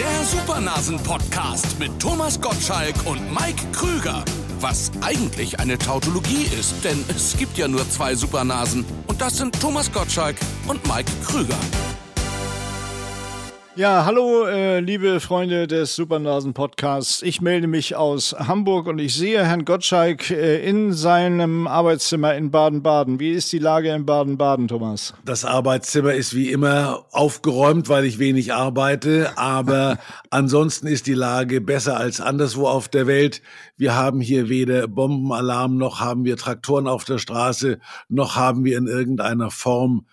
Der Supernasen-Podcast mit Thomas Gottschalk und Mike Krüger. Was eigentlich eine Tautologie ist, denn es gibt ja nur zwei Supernasen. Und das sind Thomas Gottschalk und Mike Krüger. Ja, hallo, äh, liebe Freunde des Supernasen Podcasts. Ich melde mich aus Hamburg und ich sehe Herrn Gottschalk äh, in seinem Arbeitszimmer in Baden-Baden. Wie ist die Lage in Baden-Baden, Thomas? Das Arbeitszimmer ist wie immer aufgeräumt, weil ich wenig arbeite, aber ansonsten ist die Lage besser als anderswo auf der Welt. Wir haben hier weder Bombenalarm noch haben wir Traktoren auf der Straße, noch haben wir in irgendeiner Form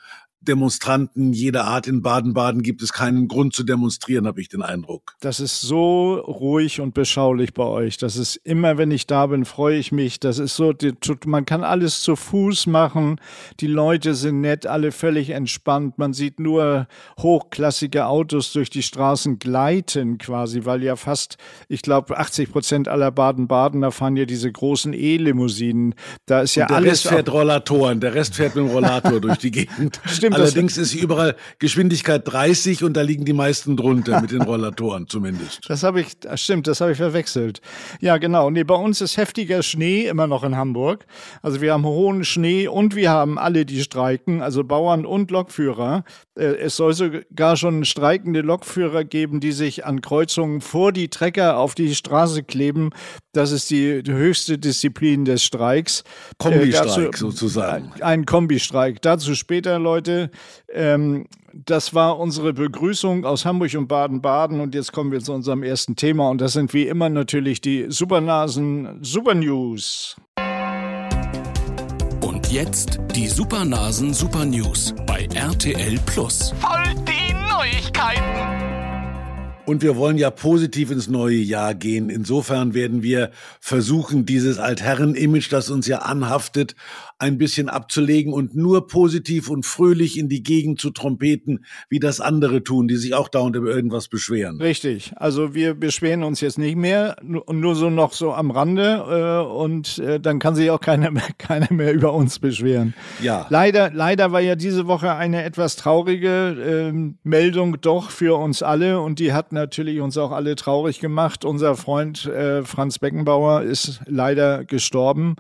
Demonstranten jeder Art in Baden-Baden gibt es keinen Grund zu demonstrieren, habe ich den Eindruck. Das ist so ruhig und beschaulich bei euch. Das ist immer, wenn ich da bin, freue ich mich. Das ist so, man kann alles zu Fuß machen. Die Leute sind nett, alle völlig entspannt. Man sieht nur hochklassige Autos durch die Straßen gleiten quasi, weil ja fast, ich glaube, 80 Prozent aller Baden-Badener fahren ja diese großen E-Limousinen. Da ist ja und der alles. Rest fährt Rollatoren, der Rest fährt mit dem Rollator durch die Gegend. Stimmt, Allerdings ist überall Geschwindigkeit 30 und da liegen die meisten drunter mit den Rollatoren zumindest. Das habe ich, das stimmt, das habe ich verwechselt. Ja, genau. Nee, bei uns ist heftiger Schnee immer noch in Hamburg. Also wir haben hohen Schnee und wir haben alle, die streiken, also Bauern und Lokführer. Äh, es soll sogar schon streikende Lokführer geben, die sich an Kreuzungen vor die Trecker auf die Straße kleben. Das ist die höchste Disziplin des Streiks. Kombistreik äh, sozusagen. Ein Kombistreik. Dazu später, Leute. Ähm, das war unsere Begrüßung aus Hamburg und Baden-Baden. Und jetzt kommen wir zu unserem ersten Thema. Und das sind wie immer natürlich die Supernasen Super News. Und jetzt die Supernasen Super News bei RTL Plus. Voll die Neuigkeiten. Und wir wollen ja positiv ins neue Jahr gehen. Insofern werden wir versuchen, dieses Altherren-Image, das uns ja anhaftet, ein bisschen abzulegen und nur positiv und fröhlich in die Gegend zu trompeten, wie das andere tun, die sich auch dauernd über irgendwas beschweren. Richtig. Also wir beschweren uns jetzt nicht mehr, nur so noch so am Rande äh, und äh, dann kann sich auch keiner mehr, keiner mehr über uns beschweren. Ja. Leider, leider war ja diese Woche eine etwas traurige äh, Meldung doch für uns alle und die hat natürlich uns auch alle traurig gemacht. Unser Freund äh, Franz Beckenbauer ist leider gestorben.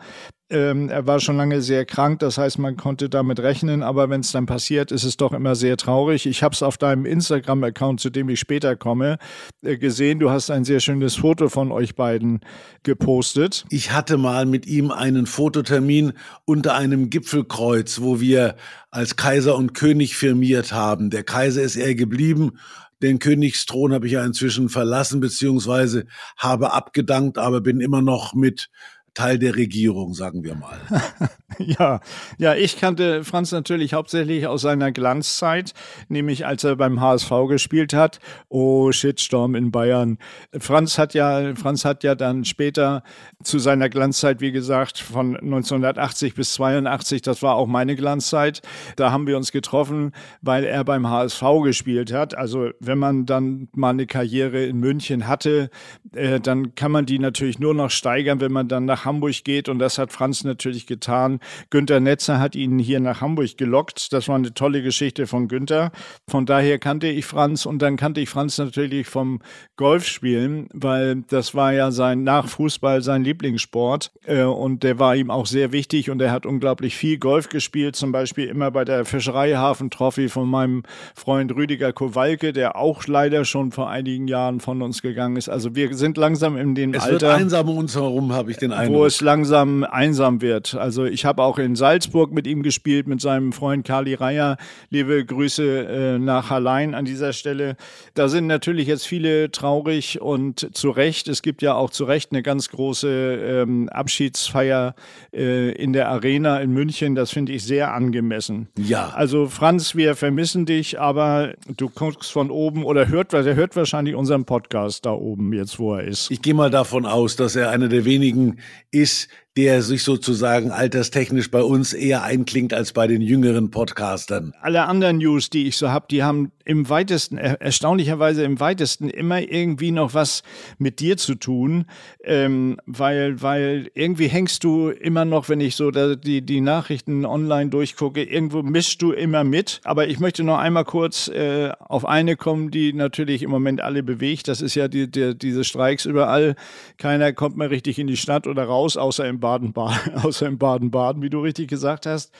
Ähm, er war schon lange sehr krank, das heißt, man konnte damit rechnen, aber wenn es dann passiert, ist es doch immer sehr traurig. Ich habe es auf deinem Instagram-Account, zu dem ich später komme, äh, gesehen. Du hast ein sehr schönes Foto von euch beiden gepostet. Ich hatte mal mit ihm einen Fototermin unter einem Gipfelkreuz, wo wir als Kaiser und König firmiert haben. Der Kaiser ist er geblieben den Königsthron habe ich ja inzwischen verlassen, beziehungsweise habe abgedankt, aber bin immer noch mit Teil der Regierung, sagen wir mal. ja, ja, ich kannte Franz natürlich hauptsächlich aus seiner Glanzzeit, nämlich als er beim HSV gespielt hat. Oh, Shitstorm in Bayern. Franz hat ja, Franz hat ja dann später zu seiner Glanzzeit, wie gesagt, von 1980 bis 82, das war auch meine Glanzzeit. Da haben wir uns getroffen, weil er beim HSV gespielt hat. Also wenn man dann mal eine Karriere in München hatte, äh, dann kann man die natürlich nur noch steigern, wenn man dann nach Hamburg geht und das hat Franz natürlich getan. Günter Netzer hat ihn hier nach Hamburg gelockt. Das war eine tolle Geschichte von Günter. Von daher kannte ich Franz und dann kannte ich Franz natürlich vom Golfspielen, weil das war ja sein nach Fußball sein Lieblingssport äh, und der war ihm auch sehr wichtig und er hat unglaublich viel Golf gespielt, zum Beispiel immer bei der Fischereihafen Trophy von meinem Freund Rüdiger Kowalke, der auch leider schon vor einigen Jahren von uns gegangen ist. Also wir sind langsam in dem es Alter. Es wird einsam um uns herum, habe ich den Eindruck wo es langsam einsam wird. Also ich habe auch in Salzburg mit ihm gespielt, mit seinem Freund Kali Reier. Liebe Grüße äh, nach Hallein an dieser Stelle. Da sind natürlich jetzt viele traurig und zu Recht. Es gibt ja auch zu Recht eine ganz große ähm, Abschiedsfeier äh, in der Arena in München. Das finde ich sehr angemessen. Ja. Also Franz, wir vermissen dich, aber du guckst von oben oder hört, er hört wahrscheinlich unseren Podcast da oben jetzt, wo er ist. Ich gehe mal davon aus, dass er einer der wenigen ist, der sich sozusagen alterstechnisch bei uns eher einklingt als bei den jüngeren Podcastern. Alle anderen News, die ich so habe, die haben im weitesten, erstaunlicherweise im weitesten immer irgendwie noch was mit dir zu tun, ähm, weil, weil irgendwie hängst du immer noch, wenn ich so die, die Nachrichten online durchgucke, irgendwo mischst du immer mit. Aber ich möchte noch einmal kurz äh, auf eine kommen, die natürlich im Moment alle bewegt. Das ist ja die, die, diese Streiks überall. Keiner kommt mehr richtig in die Stadt oder raus, außer im Baden-Baden, außer im Baden-Baden, wie du richtig gesagt hast.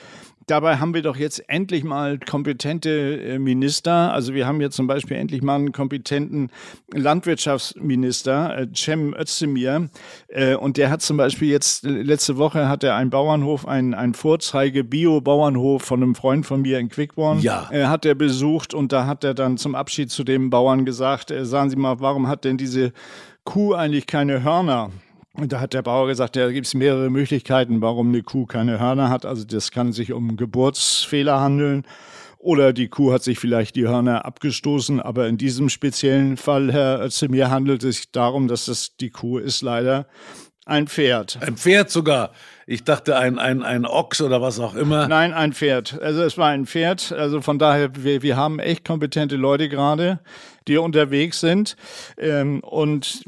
Dabei haben wir doch jetzt endlich mal kompetente äh, Minister. Also wir haben jetzt zum Beispiel endlich mal einen kompetenten Landwirtschaftsminister, äh, Cem Özdemir. Äh, und der hat zum Beispiel jetzt, letzte Woche hat er einen Bauernhof, einen, einen Vorzeige-Bio-Bauernhof von einem Freund von mir in Quickborn, ja. hat er besucht und da hat er dann zum Abschied zu dem Bauern gesagt, sagen Sie mal, warum hat denn diese Kuh eigentlich keine Hörner? Und da hat der Bauer gesagt, da gibt es mehrere Möglichkeiten, warum eine Kuh keine Hörner hat. Also das kann sich um Geburtsfehler handeln. Oder die Kuh hat sich vielleicht die Hörner abgestoßen. Aber in diesem speziellen Fall, Herr Özemir, handelt es sich darum, dass das die Kuh ist leider ein Pferd. Ein Pferd sogar. Ich dachte ein, ein, ein Ochs oder was auch immer. Nein, ein Pferd. Also es war ein Pferd. Also von daher, wir, wir haben echt kompetente Leute gerade, die unterwegs sind. Ähm, und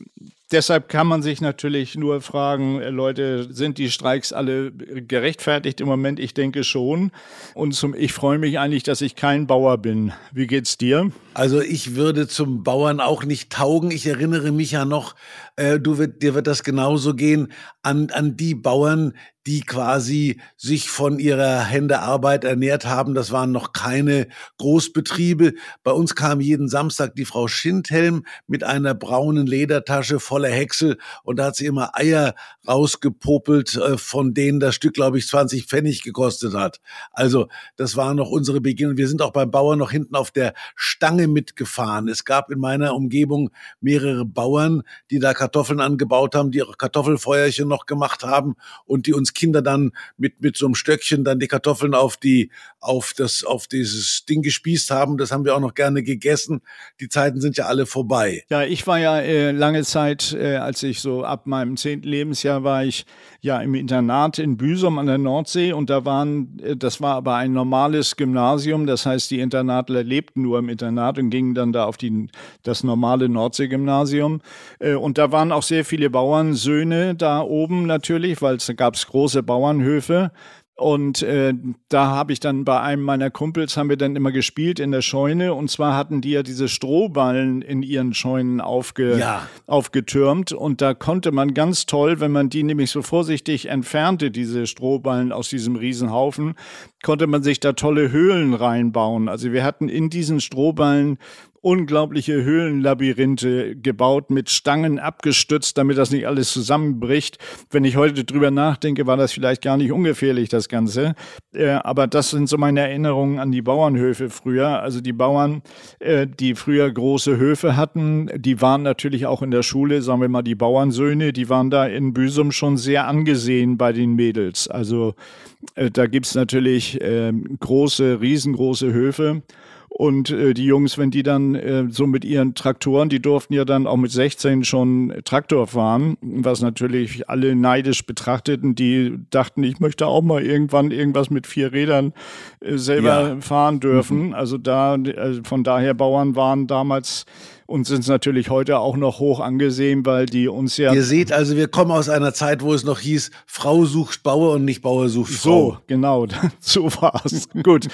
Deshalb kann man sich natürlich nur fragen, äh, Leute, sind die Streiks alle gerechtfertigt im Moment? Ich denke schon. Und zum, ich freue mich eigentlich, dass ich kein Bauer bin. Wie geht's dir? Also ich würde zum Bauern auch nicht taugen. Ich erinnere mich ja noch, äh, du wird, dir wird das genauso gehen, an, an die Bauern, die quasi sich von ihrer Hände Arbeit ernährt haben. Das waren noch keine Großbetriebe. Bei uns kam jeden Samstag die Frau Schindhelm mit einer braunen Ledertasche voller Häcksel und da hat sie immer Eier rausgepopelt, äh, von denen das Stück, glaube ich, 20 Pfennig gekostet hat. Also das war noch unsere Beginnung. Wir sind auch beim Bauern noch hinten auf der Stange mitgefahren. Es gab in meiner Umgebung mehrere Bauern, die da angebaut haben, die ihre Kartoffelfeuerchen noch gemacht haben und die uns Kinder dann mit, mit so einem Stöckchen dann die Kartoffeln auf die, auf das, auf dieses Ding gespießt haben. Das haben wir auch noch gerne gegessen. Die Zeiten sind ja alle vorbei. Ja, ich war ja äh, lange Zeit, äh, als ich so ab meinem zehnten Lebensjahr war ich ja im Internat in Büsum an der Nordsee und da waren, äh, das war aber ein normales Gymnasium. Das heißt, die Internatler lebten nur im Internat und gingen dann da auf die, das normale Nordsee-Gymnasium. Äh, und da waren auch sehr viele Bauernsöhne da oben natürlich, weil es gab große Bauernhöfe. Und äh, da habe ich dann bei einem meiner Kumpels haben wir dann immer gespielt in der Scheune. Und zwar hatten die ja diese Strohballen in ihren Scheunen aufge ja. aufgetürmt. Und da konnte man ganz toll, wenn man die nämlich so vorsichtig entfernte, diese Strohballen aus diesem Riesenhaufen, konnte man sich da tolle Höhlen reinbauen. Also wir hatten in diesen Strohballen unglaubliche Höhlenlabyrinthe gebaut, mit Stangen abgestützt, damit das nicht alles zusammenbricht. Wenn ich heute drüber nachdenke, war das vielleicht gar nicht ungefährlich, das Ganze. Äh, aber das sind so meine Erinnerungen an die Bauernhöfe früher. Also die Bauern, äh, die früher große Höfe hatten, die waren natürlich auch in der Schule, sagen wir mal die Bauernsöhne, die waren da in Büsum schon sehr angesehen bei den Mädels. Also äh, da gibt's natürlich äh, große, riesengroße Höfe. Und äh, die Jungs, wenn die dann äh, so mit ihren Traktoren, die durften ja dann auch mit 16 schon Traktor fahren, was natürlich alle neidisch betrachteten, die dachten, ich möchte auch mal irgendwann irgendwas mit vier Rädern äh, selber ja. fahren dürfen. Mhm. Also da, also von daher Bauern waren damals und sind natürlich heute auch noch hoch angesehen, weil die uns ja. Ihr seht also, wir kommen aus einer Zeit, wo es noch hieß, Frau sucht Bauer und nicht Bauer sucht Frau. So, genau, so war's. Gut.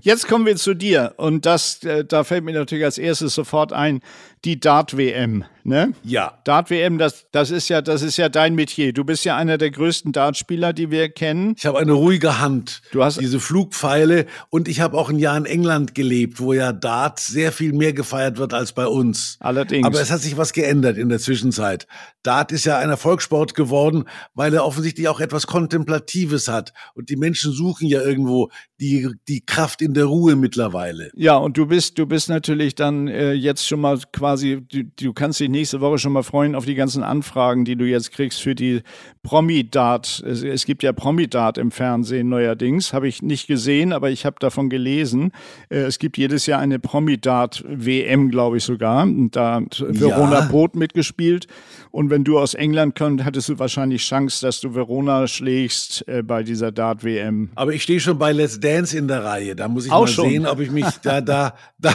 Jetzt kommen wir zu dir und das, äh, da fällt mir natürlich als erstes sofort ein, die Dart-WM. Ne? Ja. Dart-WM, das, das, ist ja, das ist ja dein Metier. Du bist ja einer der größten Dartspieler, die wir kennen. Ich habe eine ruhige Hand. Du hast diese Flugpfeile und ich habe auch ein Jahr in England gelebt, wo ja Dart sehr viel mehr gefeiert wird als bei uns. Allerdings. Aber es hat sich was geändert in der Zwischenzeit. Dart ist ja ein Erfolgssport geworden, weil er offensichtlich auch etwas Kontemplatives hat. Und die Menschen suchen ja irgendwo die, die Kraft in der Ruhe mittlerweile. Ja, und du bist, du bist natürlich dann äh, jetzt schon mal quasi, du, du kannst dich nächste Woche schon mal freuen auf die ganzen Anfragen, die du jetzt kriegst für die Promi-Dart. Es, es, gibt ja Promi-Dart im Fernsehen neuerdings. Habe ich nicht gesehen, aber ich habe davon gelesen. Äh, es gibt jedes Jahr eine Promi-Dart-WM, glaube ich sogar. und da Verona ja. Brot mitgespielt. Und wenn du aus England kommst, hattest du wahrscheinlich Chance, dass du Verona schlägst äh, bei dieser Dart-WM. Aber ich stehe schon bei Let's Dance in der Reihe. Da muss ich Auch mal schon. sehen, ob ich mich da, da, da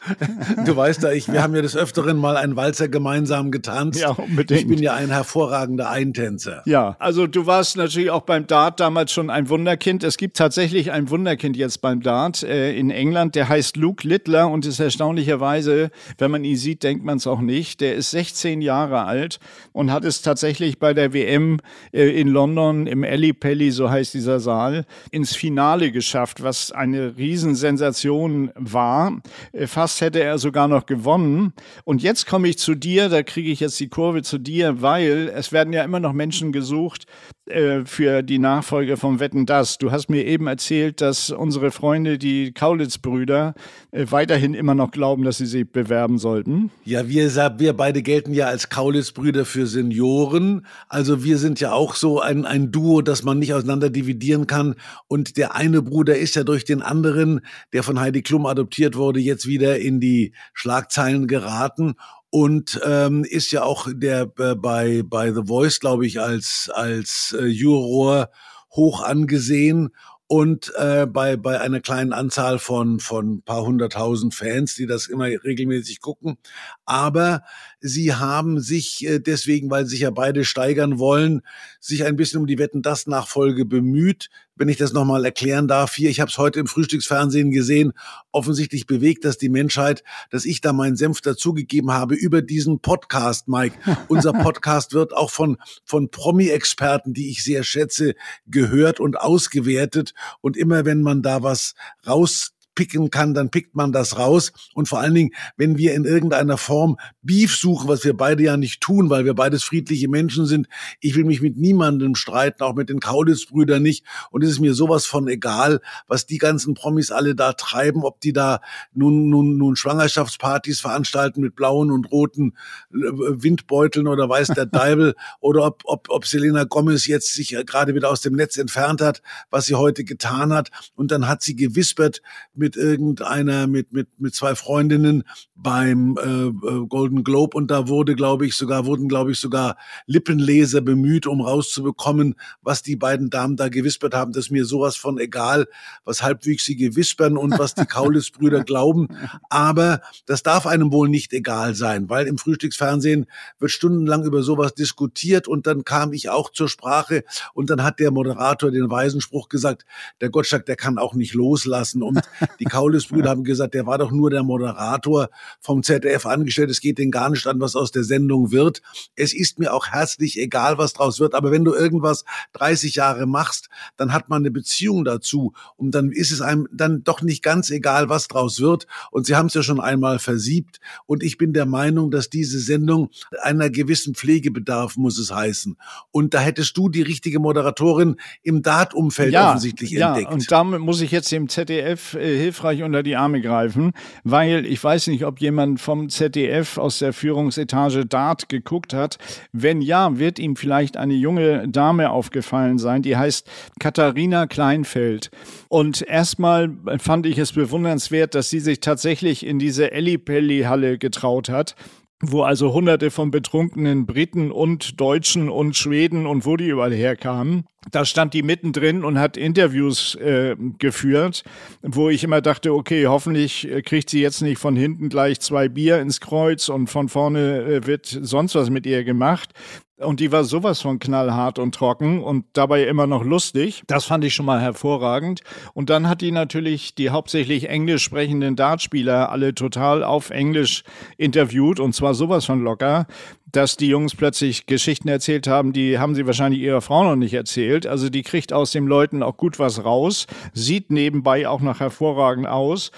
Du weißt ja, ich, wir haben ja des Öfteren mal einen Walzer gemeinsam getanzt. Ja, unbedingt. Ich bin ja ein hervorragender Eintänzer. Ja, also du warst natürlich auch beim Dart damals schon ein Wunderkind. Es gibt tatsächlich ein Wunderkind jetzt beim Dart äh, in England. Der heißt Luke Littler und ist erstaunlicherweise, wenn man ihn sieht, denkt man es auch nicht. Der ist 16 Jahre alt und hat es tatsächlich bei der WM äh, in London im Alley Pelly, so heißt dieser Saal, ins Finale geschafft, was eine Riesensensation war. Äh, fast fast hätte er sogar noch gewonnen. Und jetzt komme ich zu dir, da kriege ich jetzt die Kurve zu dir, weil es werden ja immer noch Menschen gesucht äh, für die Nachfolge vom Wetten Das. Du hast mir eben erzählt, dass unsere Freunde, die Kaulitz-Brüder, äh, weiterhin immer noch glauben, dass sie sich bewerben sollten. Ja, wir, wir beide gelten ja als Kaulitz-Brüder für Senioren. Also wir sind ja auch so ein, ein Duo, das man nicht auseinander dividieren kann. Und der eine Bruder ist ja durch den anderen, der von Heidi Klum adoptiert wurde, jetzt wieder in die Schlagzeilen geraten und ähm, ist ja auch der äh, bei bei The Voice, glaube ich, als als äh, Juror hoch angesehen und äh, bei bei einer kleinen Anzahl von von paar hunderttausend Fans, die das immer regelmäßig gucken. Aber sie haben sich äh, deswegen, weil sich ja beide steigern wollen, sich ein bisschen um die Wetten das Nachfolge bemüht wenn ich das nochmal erklären darf hier, ich habe es heute im Frühstücksfernsehen gesehen, offensichtlich bewegt das die Menschheit, dass ich da meinen Senf dazugegeben habe über diesen Podcast, Mike. Unser Podcast wird auch von, von Promi-Experten, die ich sehr schätze, gehört und ausgewertet. Und immer wenn man da was raus picken kann, dann pickt man das raus. Und vor allen Dingen, wenn wir in irgendeiner Form Beef suchen, was wir beide ja nicht tun, weil wir beides friedliche Menschen sind. Ich will mich mit niemandem streiten, auch mit den Kaulitz-Brüdern nicht. Und es ist mir sowas von egal, was die ganzen Promis alle da treiben, ob die da nun, nun, nun Schwangerschaftspartys veranstalten mit blauen und roten äh, Windbeuteln oder weiß der Deibel oder ob, ob, ob Selena Gomez jetzt sich gerade wieder aus dem Netz entfernt hat, was sie heute getan hat. Und dann hat sie gewispert mit irgendeiner, mit, mit, mit zwei Freundinnen beim äh, äh, Golden Globe und da wurde, glaube ich, sogar, wurden, glaube ich, sogar Lippenleser bemüht, um rauszubekommen, was die beiden Damen da gewispert haben. Das ist mir sowas von egal, was Halbwüchsige wispern und was die Kaulitz-Brüder glauben. Aber das darf einem wohl nicht egal sein, weil im Frühstücksfernsehen wird stundenlang über sowas diskutiert und dann kam ich auch zur Sprache und dann hat der Moderator den weisen Spruch gesagt, der Gottschalk, der kann auch nicht loslassen und die Kaulitz-Brüder haben gesagt, der war doch nur der Moderator vom ZDF angestellt. Es geht denen gar nicht an, was aus der Sendung wird. Es ist mir auch herzlich egal, was draus wird. Aber wenn du irgendwas 30 Jahre machst, dann hat man eine Beziehung dazu. Und dann ist es einem dann doch nicht ganz egal, was draus wird. Und sie haben es ja schon einmal versiebt. Und ich bin der Meinung, dass diese Sendung einer gewissen Pflege bedarf, muss es heißen. Und da hättest du die richtige Moderatorin im Dart-Umfeld ja, offensichtlich ja, entdeckt. Und damit muss ich jetzt dem ZDF äh, hilfreich unter die Arme greifen, weil ich weiß nicht, ob jemand vom ZDF aus der Führungsetage Dart geguckt hat. Wenn ja, wird ihm vielleicht eine junge Dame aufgefallen sein, die heißt Katharina Kleinfeld. Und erstmal fand ich es bewundernswert, dass sie sich tatsächlich in diese Ellipelli-Halle getraut hat wo also hunderte von betrunkenen Briten und Deutschen und Schweden und wo die überall herkamen. Da stand die mittendrin und hat Interviews äh, geführt, wo ich immer dachte, okay, hoffentlich äh, kriegt sie jetzt nicht von hinten gleich zwei Bier ins Kreuz und von vorne äh, wird sonst was mit ihr gemacht. Und die war sowas von knallhart und trocken und dabei immer noch lustig. Das fand ich schon mal hervorragend. Und dann hat die natürlich die hauptsächlich englisch sprechenden Dartspieler alle total auf Englisch interviewt und zwar sowas von locker, dass die Jungs plötzlich Geschichten erzählt haben, die haben sie wahrscheinlich ihrer Frau noch nicht erzählt. Also die kriegt aus den Leuten auch gut was raus, sieht nebenbei auch noch hervorragend aus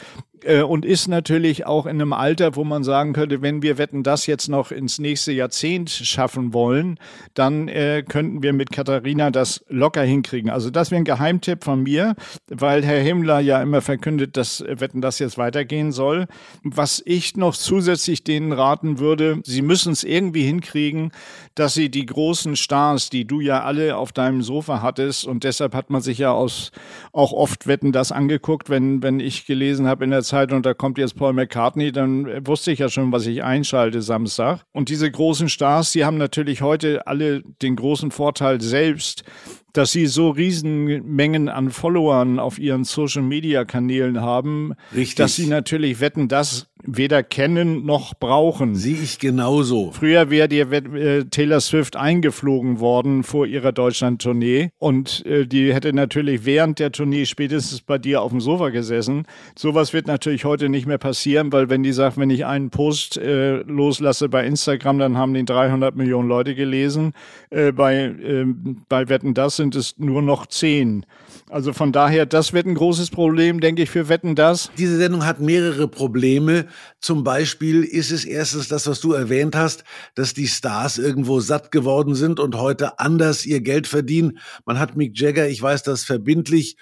äh, und ist natürlich auch in einem Alter, wo man sagen könnte, wenn wir wetten das jetzt noch ins nächste Jahrzehnt schaffen wollen, dann äh, könnten wir mit Katharina das locker hinkriegen. Also das wäre ein Geheimtipp von mir, weil Herr Himmler ja immer verkündet, dass wetten das jetzt weitergehen soll. Was ich noch zusätzlich denen raten würde, sie müssen es irgendwie hinkriegen, dass sie die großen Stars, die du ja alle auf deinem Sofa hattest, und deshalb hat man sich ja aus, auch oft Wetten das angeguckt, wenn, wenn ich gelesen habe in der Zeitung, da kommt jetzt Paul McCartney, dann wusste ich ja schon, was ich einschalte Samstag. Und diese großen Stars, die haben natürlich heute alle den großen Vorteil selbst, dass sie so Riesenmengen an Followern auf ihren Social-Media-Kanälen haben, Richtig. dass sie natürlich wetten, das weder kennen noch brauchen. Sehe ich genauso. Früher wäre dir äh, Taylor Swift eingeflogen worden vor ihrer Deutschland-Tournee und äh, die hätte natürlich während der Tournee spätestens bei dir auf dem Sofa gesessen. Sowas wird natürlich heute nicht mehr passieren, weil wenn die sagt, wenn ich einen Post äh, loslasse bei Instagram, dann haben den 300 Millionen Leute gelesen. Äh, bei, äh, bei Wetten, das sind es nur noch 10. Also von daher, das wird ein großes Problem, denke ich, für Wetten, das. Diese Sendung hat mehrere Probleme. Zum Beispiel ist es erstens das, was du erwähnt hast, dass die Stars irgendwo satt geworden sind und heute anders ihr Geld verdienen. Man hat Mick Jagger, ich weiß das verbindlich,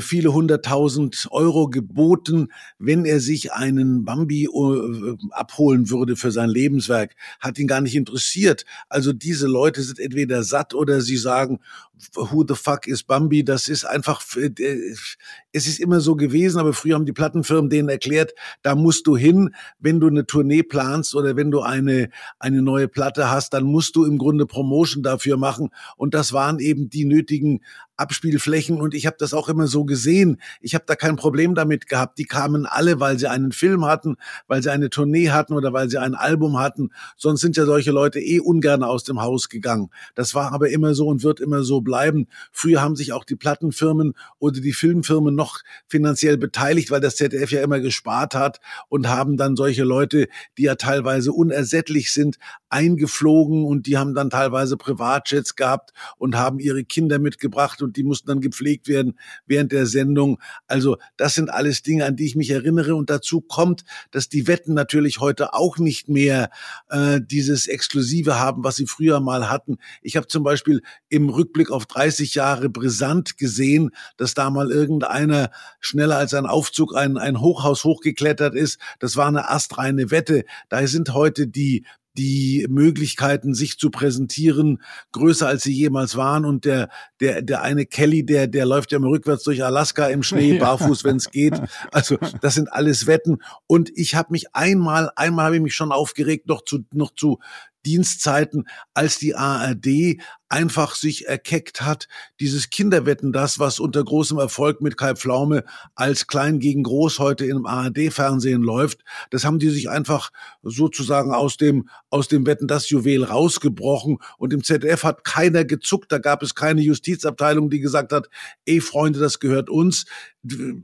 viele hunderttausend Euro geboten, wenn er sich einen Bambi äh, abholen würde für sein Lebenswerk. Hat ihn gar nicht interessiert. Also diese Leute sind entweder satt oder sie sagen, who the fuck is Bambi? Das ist einfach, äh, es ist immer so gewesen, aber früher haben die Plattenfirmen denen erklärt, da musst du hin, wenn du eine Tournee planst oder wenn du eine, eine neue Platte hast, dann musst du im Grunde Promotion dafür machen. Und das waren eben die nötigen Abspielflächen und ich habe das auch immer so gesehen. Ich habe da kein Problem damit gehabt. Die kamen alle, weil sie einen Film hatten, weil sie eine Tournee hatten oder weil sie ein Album hatten. Sonst sind ja solche Leute eh ungern aus dem Haus gegangen. Das war aber immer so und wird immer so bleiben. Früher haben sich auch die Plattenfirmen oder die Filmfirmen noch finanziell beteiligt, weil das ZDF ja immer gespart hat und haben dann solche Leute, die ja teilweise unersättlich sind, eingeflogen und die haben dann teilweise Privatjets gehabt und haben ihre Kinder mitgebracht und die mussten dann gepflegt werden während der Sendung. Also das sind alles Dinge, an die ich mich erinnere. Und dazu kommt, dass die Wetten natürlich heute auch nicht mehr äh, dieses Exklusive haben, was sie früher mal hatten. Ich habe zum Beispiel im Rückblick auf 30 Jahre brisant gesehen, dass da mal irgendeiner schneller als ein Aufzug ein, ein Hochhaus hochgeklettert ist. Das war eine astreine Wette. Da sind heute die die Möglichkeiten, sich zu präsentieren, größer als sie jemals waren. Und der, der, der eine Kelly, der, der läuft ja mal rückwärts durch Alaska im Schnee, barfuß, wenn es geht. Also das sind alles Wetten. Und ich habe mich einmal, einmal habe ich mich schon aufgeregt, noch zu, noch zu Dienstzeiten, als die ARD einfach sich erkeckt hat, dieses Kinderwetten, das, was unter großem Erfolg mit Kai Pflaume als Klein gegen Groß heute im ARD-Fernsehen läuft, das haben die sich einfach sozusagen aus dem, aus dem Wetten, das Juwel rausgebrochen. Und im ZDF hat keiner gezuckt, da gab es keine Justizabteilung, die gesagt hat, ey Freunde, das gehört uns,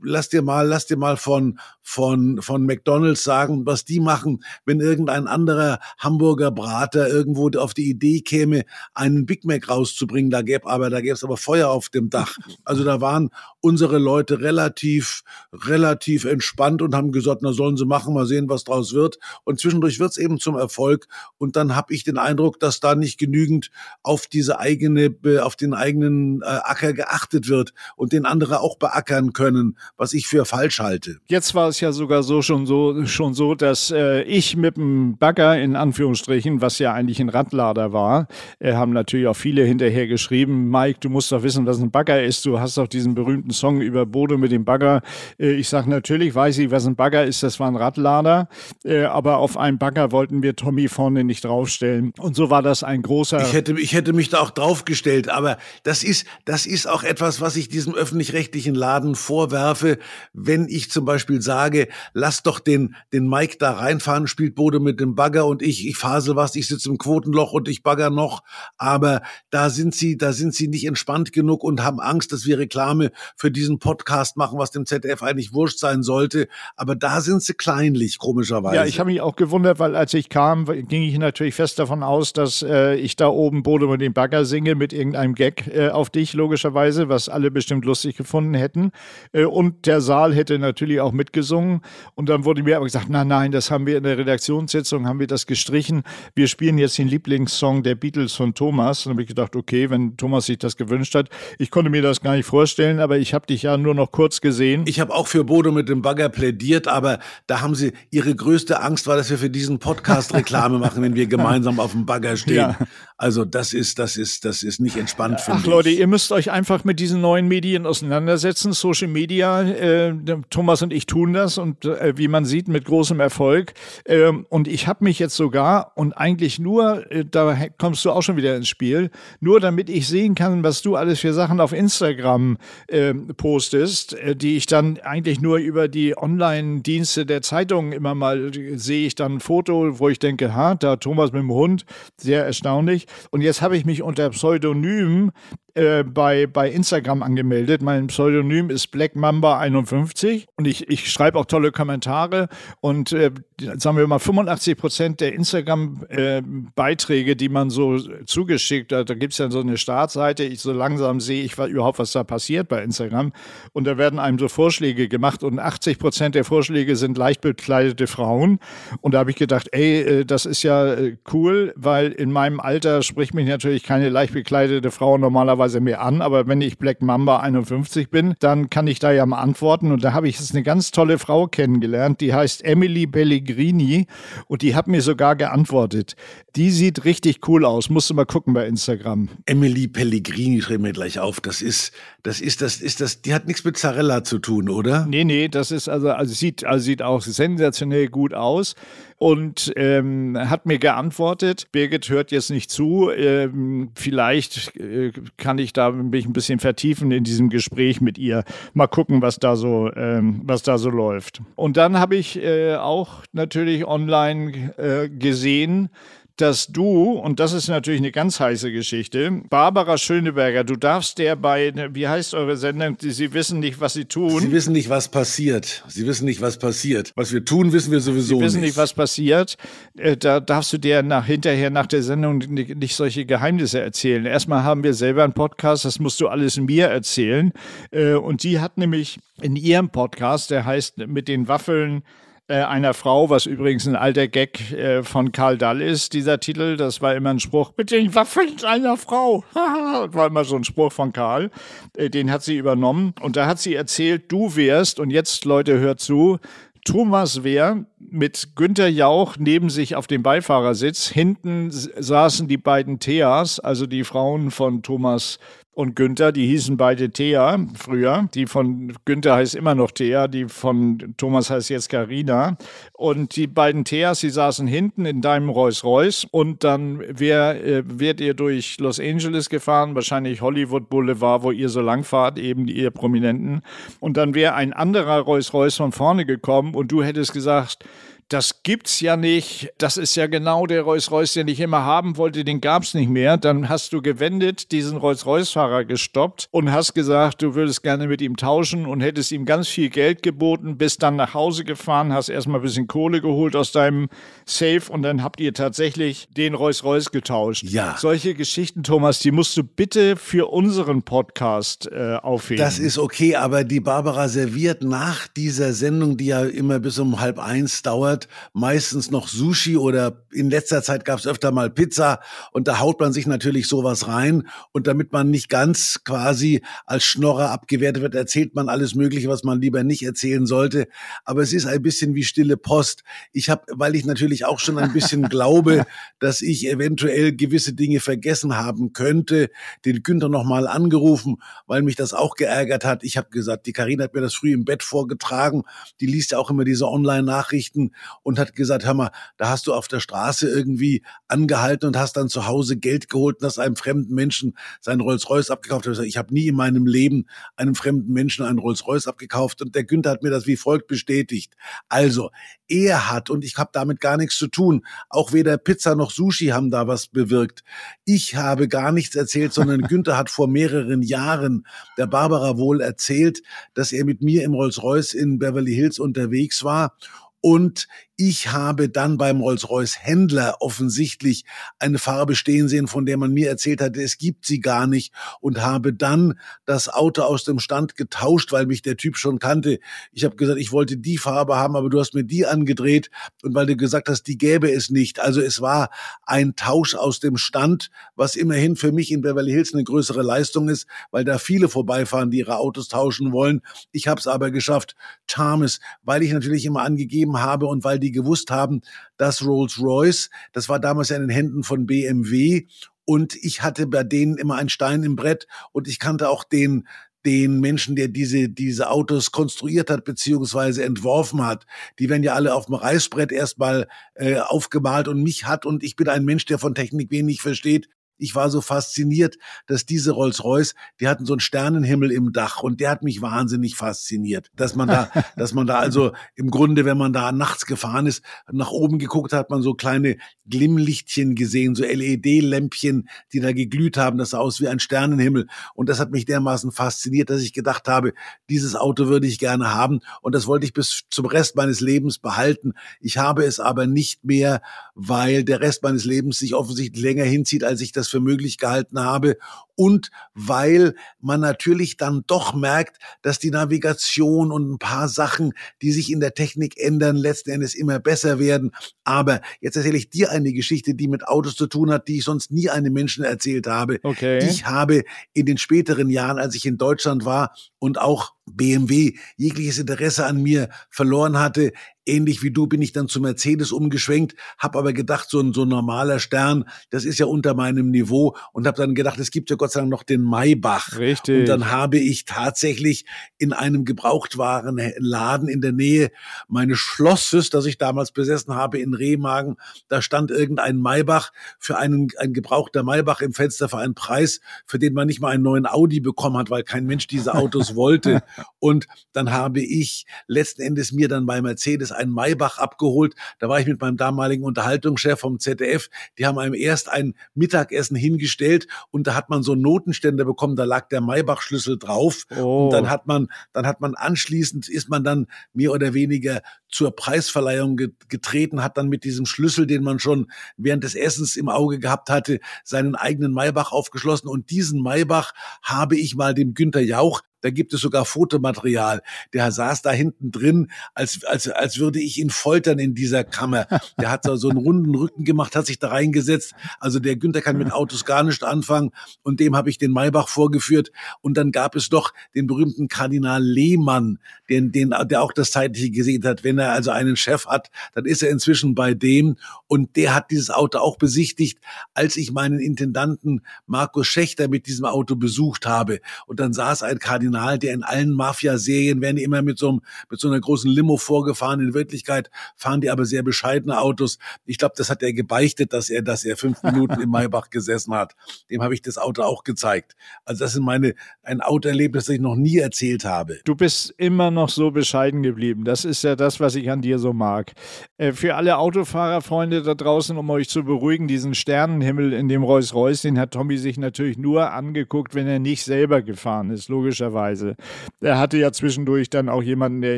lass dir mal, lass dir mal von, von, von McDonalds sagen, was die machen, wenn irgendein anderer Hamburger Brater irgendwo auf die Idee käme, einen Big Mac rauszubringen, da gäbe aber, da gäbe es aber Feuer auf dem Dach. Also da waren unsere Leute relativ, relativ entspannt und haben gesagt, na sollen sie machen, mal sehen, was draus wird. Und zwischendurch wird es eben zum Erfolg. Und dann habe ich den Eindruck, dass da nicht genügend auf diese eigene, auf den eigenen äh, Acker geachtet wird und den andere auch beackern können, was ich für falsch halte. Jetzt war es ja sogar so schon so, schon so, dass äh, ich mit dem Bagger in Anführungsstrichen, was ja eigentlich ein Radlader war, äh, haben natürlich auch viele hinterher geschrieben, Mike, du musst doch wissen, was ein Bagger ist. Du hast doch diesen berühmten Song über Bodo mit dem Bagger. Äh, ich sage natürlich, weiß ich, was ein Bagger ist. Das war ein Radlader. Äh, aber auf einen Bagger wollten wir Tommy vorne nicht draufstellen. Und so war das ein großer. Ich hätte, ich hätte mich da auch draufgestellt. Aber das ist, das ist auch etwas, was ich diesem öffentlich-rechtlichen Laden vorwerfe. Wenn ich zum Beispiel sage, lass doch den, den Mike da reinfahren, spielt Bodo mit dem Bagger und ich, ich fasel was, ich sitze im Quotenloch und ich bagger noch. Aber da sind sie, da sind sie nicht entspannt genug und haben Angst, dass wir Reklame für diesen Podcast machen, was dem ZDF eigentlich wurscht sein sollte. Aber da sind sie kleinlich, komischerweise. Ja, ich habe mich auch gewundert, weil als ich kam, ging ich natürlich fest davon aus, dass äh, ich da oben Bodo mit dem Bagger singe mit irgendeinem Gag äh, auf dich, logischerweise, was alle bestimmt lustig gefunden hätten. Äh, und der Saal hätte natürlich auch mitgesungen. Und dann wurde mir aber gesagt, nein, nein, das haben wir in der Redaktionssitzung, haben wir das gestrichen. Wir spielen jetzt den Lieblingssong der Beatles von Thomas. Und dann habe ich gedacht, okay, wenn Thomas sich das gewünscht hat. Ich konnte mir das gar nicht vorstellen, aber ich habe dich ja nur noch kurz gesehen. Ich habe auch für Bodo mit dem Bagger plädiert, aber da haben sie, ihre größte Angst war, dass wir für diesen Podcast Reklame machen, wenn wir gemeinsam auf dem Bagger stehen. Ja. Also das ist, das ist, das ist nicht entspannt, finde ich. Ach Leute, ihr müsst euch einfach mit diesen neuen Medien auseinandersetzen. Social Media, äh, Thomas und ich tun das und äh, wie man sieht, mit großem Erfolg. Ähm, und ich habe mich jetzt sogar und eigentlich nur, äh, da kommst du auch schon wieder ins Spiel, nur damit ich sehen kann, was du alles für Sachen auf Instagram ähm, postest, äh, die ich dann eigentlich nur über die Online-Dienste der Zeitungen immer mal sehe ich dann ein Foto, wo ich denke, ha, da Thomas mit dem Hund, sehr erstaunlich. Und jetzt habe ich mich unter Pseudonym äh, bei, bei Instagram angemeldet. Mein Pseudonym ist Black Mamba 51 und ich, ich schreibe auch tolle Kommentare. Und äh, sagen wir mal 85 Prozent der Instagram-Beiträge, äh, die man so zugeschickt hat, da gibt es ja so eine Startseite, ich so langsam sehe ich überhaupt, was da passiert bei Instagram. Und da werden einem so Vorschläge gemacht. Und 80 Prozent der Vorschläge sind leicht bekleidete Frauen. Und da habe ich gedacht, ey, äh, das ist ja äh, cool, weil in meinem Alter spricht mich natürlich keine leicht bekleidete Frau normalerweise normalerweise mir an, aber wenn ich Black Mamba 51 bin, dann kann ich da ja mal antworten. Und da habe ich jetzt eine ganz tolle Frau kennengelernt, die heißt Emily Pellegrini und die hat mir sogar geantwortet. Die sieht richtig cool aus. Musst du mal gucken bei Instagram. Emily Pellegrini schreiben wir gleich auf. Das ist, das ist, das ist das, die hat nichts mit Zarella zu tun, oder? Nee, nee, das ist also, also sieht, also sieht auch sensationell gut aus und ähm, hat mir geantwortet, Birgit hört jetzt nicht zu, ähm, vielleicht äh, kann ich da mich ein bisschen vertiefen in diesem Gespräch mit ihr, mal gucken, was da so, ähm, was da so läuft. Und dann habe ich äh, auch natürlich online äh, gesehen, dass du, und das ist natürlich eine ganz heiße Geschichte, Barbara Schöneberger, du darfst der bei, wie heißt eure Sendung, Sie wissen nicht, was Sie tun. Sie wissen nicht, was passiert. Sie wissen nicht, was passiert. Was wir tun, wissen wir sowieso nicht. Sie wissen nicht, was passiert. Äh, da darfst du dir nach, hinterher nach der Sendung nicht solche Geheimnisse erzählen. Erstmal haben wir selber einen Podcast, das musst du alles mir erzählen. Äh, und die hat nämlich in ihrem Podcast, der heißt mit den Waffeln, einer Frau, was übrigens ein alter Gag äh, von Karl Dall ist, dieser Titel. Das war immer ein Spruch, mit den Waffeln einer Frau. das war immer so ein Spruch von Karl. Äh, den hat sie übernommen. Und da hat sie erzählt, du wärst, und jetzt Leute, hört zu, Thomas Wehr mit Günter Jauch neben sich auf dem Beifahrersitz. Hinten saßen die beiden Theas, also die Frauen von Thomas und Günther, die hießen beide Thea früher. Die von Günther heißt immer noch Thea, die von Thomas heißt jetzt Carina. Und die beiden Theas, die saßen hinten in deinem Rolls-Royce und dann wär, äh, wärt ihr durch Los Angeles gefahren, wahrscheinlich Hollywood Boulevard, wo ihr so lang fahrt, eben ihr Prominenten. Und dann wäre ein anderer Rolls-Royce von vorne gekommen und du hättest gesagt, das gibt's ja nicht. Das ist ja genau der Rolls-Royce, den ich immer haben wollte, den gab's nicht mehr. Dann hast du gewendet, diesen Rolls-Royce-Fahrer gestoppt und hast gesagt, du würdest gerne mit ihm tauschen und hättest ihm ganz viel Geld geboten, bist dann nach Hause gefahren, hast erstmal ein bisschen Kohle geholt aus deinem Safe und dann habt ihr tatsächlich den Rolls-Royce getauscht. Ja. Solche Geschichten, Thomas, die musst du bitte für unseren Podcast äh, aufheben. Das ist okay, aber die Barbara serviert nach dieser Sendung, die ja immer bis um halb eins dauert, dauert, meistens noch Sushi oder in letzter Zeit gab es öfter mal Pizza und da haut man sich natürlich sowas rein und damit man nicht ganz quasi als Schnorrer abgewertet wird, erzählt man alles Mögliche, was man lieber nicht erzählen sollte. Aber es ist ein bisschen wie stille Post. Ich habe, weil ich natürlich auch schon ein bisschen glaube, dass ich eventuell gewisse Dinge vergessen haben könnte, den Günther nochmal angerufen, weil mich das auch geärgert hat. Ich habe gesagt, die Karina hat mir das früh im Bett vorgetragen. Die liest ja auch immer diese Online-Nachrichten und hat gesagt, hör mal, da hast du auf der Straße irgendwie angehalten und hast dann zu Hause Geld geholt und hast einem fremden Menschen seinen Rolls-Royce abgekauft. Ich habe nie in meinem Leben einem fremden Menschen einen Rolls-Royce abgekauft und der Günther hat mir das wie folgt bestätigt. Also, er hat, und ich habe damit gar nichts zu tun, auch weder Pizza noch Sushi haben da was bewirkt. Ich habe gar nichts erzählt, sondern Günther hat vor mehreren Jahren der Barbara wohl erzählt, dass er mit mir im Rolls-Royce in Beverly Hills unterwegs war und Ich habe dann beim Rolls-Royce Händler offensichtlich eine Farbe stehen sehen, von der man mir erzählt hatte, es gibt sie gar nicht und habe dann das Auto aus dem Stand getauscht, weil mich der Typ schon kannte. Ich habe gesagt, ich wollte die Farbe haben, aber du hast mir die angedreht und weil du gesagt hast, die gäbe es nicht. Also es war ein Tausch aus dem Stand, was immerhin für mich in Beverly Hills eine größere Leistung ist, weil da viele vorbeifahren, die ihre Autos tauschen wollen. Ich habe es aber geschafft. Thomas, weil ich natürlich immer angegeben habe und weil die gewusst haben, dass Rolls-Royce, das war damals ja in den Händen von BMW und ich hatte bei denen immer einen Stein im Brett und ich kannte auch den den Menschen, der diese, diese Autos konstruiert hat beziehungsweise entworfen hat. Die werden ja alle auf dem Reißbrett erstmal äh, aufgemalt und mich hat und ich bin ein Mensch, der von Technik wenig versteht ich war so fasziniert, dass diese Rolls-Royce, die hatten so einen Sternenhimmel im Dach und der hat mich wahnsinnig fasziniert, dass man da, dass man da also im Grunde, wenn man da nachts gefahren ist, nach oben geguckt hat, man so kleine Glimmlichtchen gesehen, so LED-Lämpchen, die da geglüht haben, das sah aus wie ein Sternenhimmel. Und das hat mich dermaßen fasziniert, dass ich gedacht habe, dieses Auto würde ich gerne haben. Und das wollte ich bis zum Rest meines Lebens behalten. Ich habe es aber nicht mehr, weil der Rest meines Lebens sich offensichtlich länger hinzieht, als ich das das für möglich gehalten habe und weil man natürlich dann doch merkt, dass die Navigation und ein paar Sachen, die sich in der Technik ändern, letzten Endes immer besser werden. Aber jetzt erzähle ich dir eine Geschichte, die mit Autos zu tun hat, die ich sonst nie einem Menschen erzählt habe. Okay. Ich habe in den späteren Jahren, als ich in Deutschland war und auch BMW jegliches Interesse an mir verloren hatte, ähnlich wie du bin ich dann zu Mercedes umgeschwenkt, habe aber gedacht, so ein so ein normaler Stern, das ist ja unter meinem Niveau und habe dann gedacht, es gibt ja Gott sei Dank noch den Maybach. Richtig. Und dann habe ich tatsächlich in einem Gebrauchtwarenladen in der Nähe meines Schlosses, das ich damals besessen habe in Remagen, da stand irgendein Maybach für einen ein gebrauchter Maybach im Fenster für einen Preis, für den man nicht mal einen neuen Audi bekommen hat, weil kein Mensch diese Autos wollte. Und dann habe ich letzten Endes mir dann bei Mercedes einen Maybach abgeholt. Da war ich mit meinem damaligen Unterhaltungschef vom ZDF. Die haben einem erst ein Mittagessen hingestellt und da hat man so Notenständer bekommen. Da lag der Maybach-Schlüssel drauf. Oh. Und dann hat man, dann hat man anschließend ist man dann mehr oder weniger zur Preisverleihung getreten, hat dann mit diesem Schlüssel, den man schon während des Essens im Auge gehabt hatte, seinen eigenen Maybach aufgeschlossen. Und diesen Maybach habe ich mal dem Günter Jauch da gibt es sogar Fotomaterial. Der saß da hinten drin, als, als, als würde ich ihn foltern in dieser Kammer. Der hat so einen runden Rücken gemacht, hat sich da reingesetzt. Also der Günther kann mit Autos gar nicht anfangen. Und dem habe ich den Maybach vorgeführt. Und dann gab es doch den berühmten Kardinal Lehmann, den, den, der auch das Zeitliche gesehen hat. Wenn er also einen Chef hat, dann ist er inzwischen bei dem. Und der hat dieses Auto auch besichtigt, als ich meinen Intendanten Markus Schächter mit diesem Auto besucht habe. Und dann saß ein Kardinal der in allen Mafia-Serien werden immer mit so, einem, mit so einer großen Limo vorgefahren. In Wirklichkeit fahren die aber sehr bescheidene Autos. Ich glaube, das hat er gebeichtet, dass er, dass er fünf Minuten im Maybach gesessen hat. Dem habe ich das Auto auch gezeigt. Also das ist meine, ein Autoerlebnis, das ich noch nie erzählt habe. Du bist immer noch so bescheiden geblieben. Das ist ja das, was ich an dir so mag. Äh, für alle Autofahrerfreunde da draußen, um euch zu beruhigen, diesen Sternenhimmel in dem Rolls-Royce, den hat Tommy sich natürlich nur angeguckt, wenn er nicht selber gefahren ist, logischerweise. Weise. Er hatte ja zwischendurch dann auch jemanden, der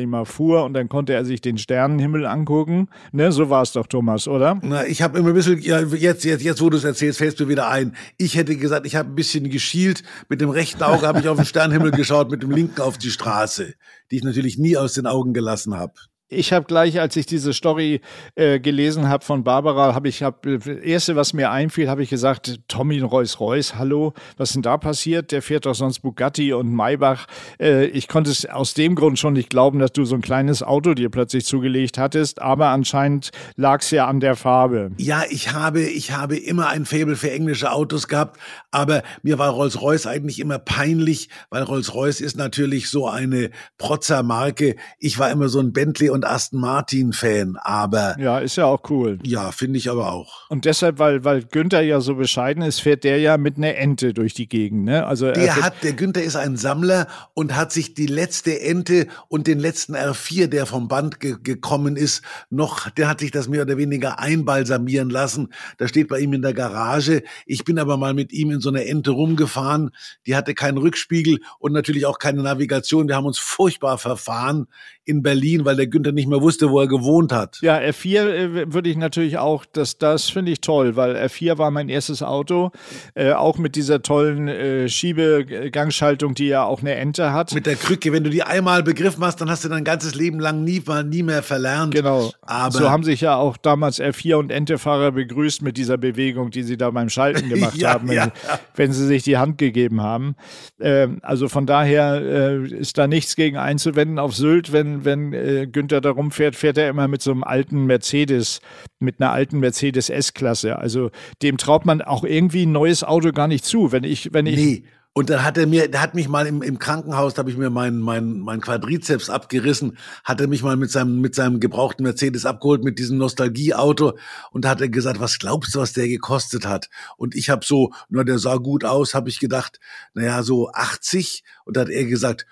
immer fuhr und dann konnte er sich den Sternenhimmel angucken. Ne, so war es doch, Thomas, oder? Na, ich habe immer ein bisschen, ja, jetzt, jetzt, jetzt, wo du es erzählst, fällst du wieder ein. Ich hätte gesagt, ich habe ein bisschen geschielt. Mit dem rechten Auge habe ich auf den Sternenhimmel geschaut, mit dem linken auf die Straße, die ich natürlich nie aus den Augen gelassen habe ich habe gleich, als ich diese Story äh, gelesen habe von Barbara, habe ich, hab, das erste, was mir einfiel, habe ich gesagt, Tommy Reus Reus, hallo, was denn da passiert? Der fährt doch sonst Bugatti und Maybach. Äh, ich konnte es aus dem Grund schon nicht glauben, dass du so ein kleines Auto dir plötzlich zugelegt hattest, aber anscheinend lag es ja an der Farbe. Ja, ich habe, ich habe immer ein Faible für englische Autos gehabt, aber mir war Rolls-Royce eigentlich immer peinlich, weil Rolls-Royce ist natürlich so eine Protzer-Marke. Ich war immer so ein Bentley und Aston Martin Fan, aber ja, ist ja auch cool. Ja, finde ich aber auch. Und deshalb, weil weil Günther ja so bescheiden ist, fährt der ja mit einer Ente durch die Gegend, ne? Also der hat der Günther ist ein Sammler und hat sich die letzte Ente und den letzten R4, der vom Band ge gekommen ist, noch, der hat sich das mehr oder weniger einbalsamieren lassen. Da steht bei ihm in der Garage. Ich bin aber mal mit ihm in so einer Ente rumgefahren. Die hatte keinen Rückspiegel und natürlich auch keine Navigation. Wir haben uns furchtbar verfahren in Berlin, weil der Günther nicht mehr wusste, wo er gewohnt hat. Ja, R4 äh, würde ich natürlich auch, das, das finde ich toll, weil R4 war mein erstes Auto, äh, auch mit dieser tollen äh, Schiebegangschaltung, die ja auch eine Ente hat. Mit der Krücke, wenn du die einmal begriffen hast, dann hast du dein ganzes Leben lang nie, nie mehr verlernt. Genau. Aber so haben sich ja auch damals R4 und Entefahrer begrüßt mit dieser Bewegung, die sie da beim Schalten gemacht Ja, haben, wenn, ja. sie, wenn sie sich die Hand gegeben haben. Ähm, also von daher äh, ist da nichts gegen einzuwenden. Auf Sylt, wenn, wenn äh, Günther da rumfährt, fährt er immer mit so einem alten Mercedes, mit einer alten Mercedes S-Klasse. Also dem traut man auch irgendwie ein neues Auto gar nicht zu. Wenn ich, wenn ich Nee. Und dann hat er mir, der hat mich mal im, im Krankenhaus, da habe ich mir meinen mein, mein Quadrizeps abgerissen, hat er mich mal mit seinem, mit seinem gebrauchten Mercedes abgeholt, mit diesem Nostalgieauto und da hat er gesagt, was glaubst du, was der gekostet hat? Und ich habe so, na, der sah gut aus, habe ich gedacht, naja, so 80 und da hat er gesagt,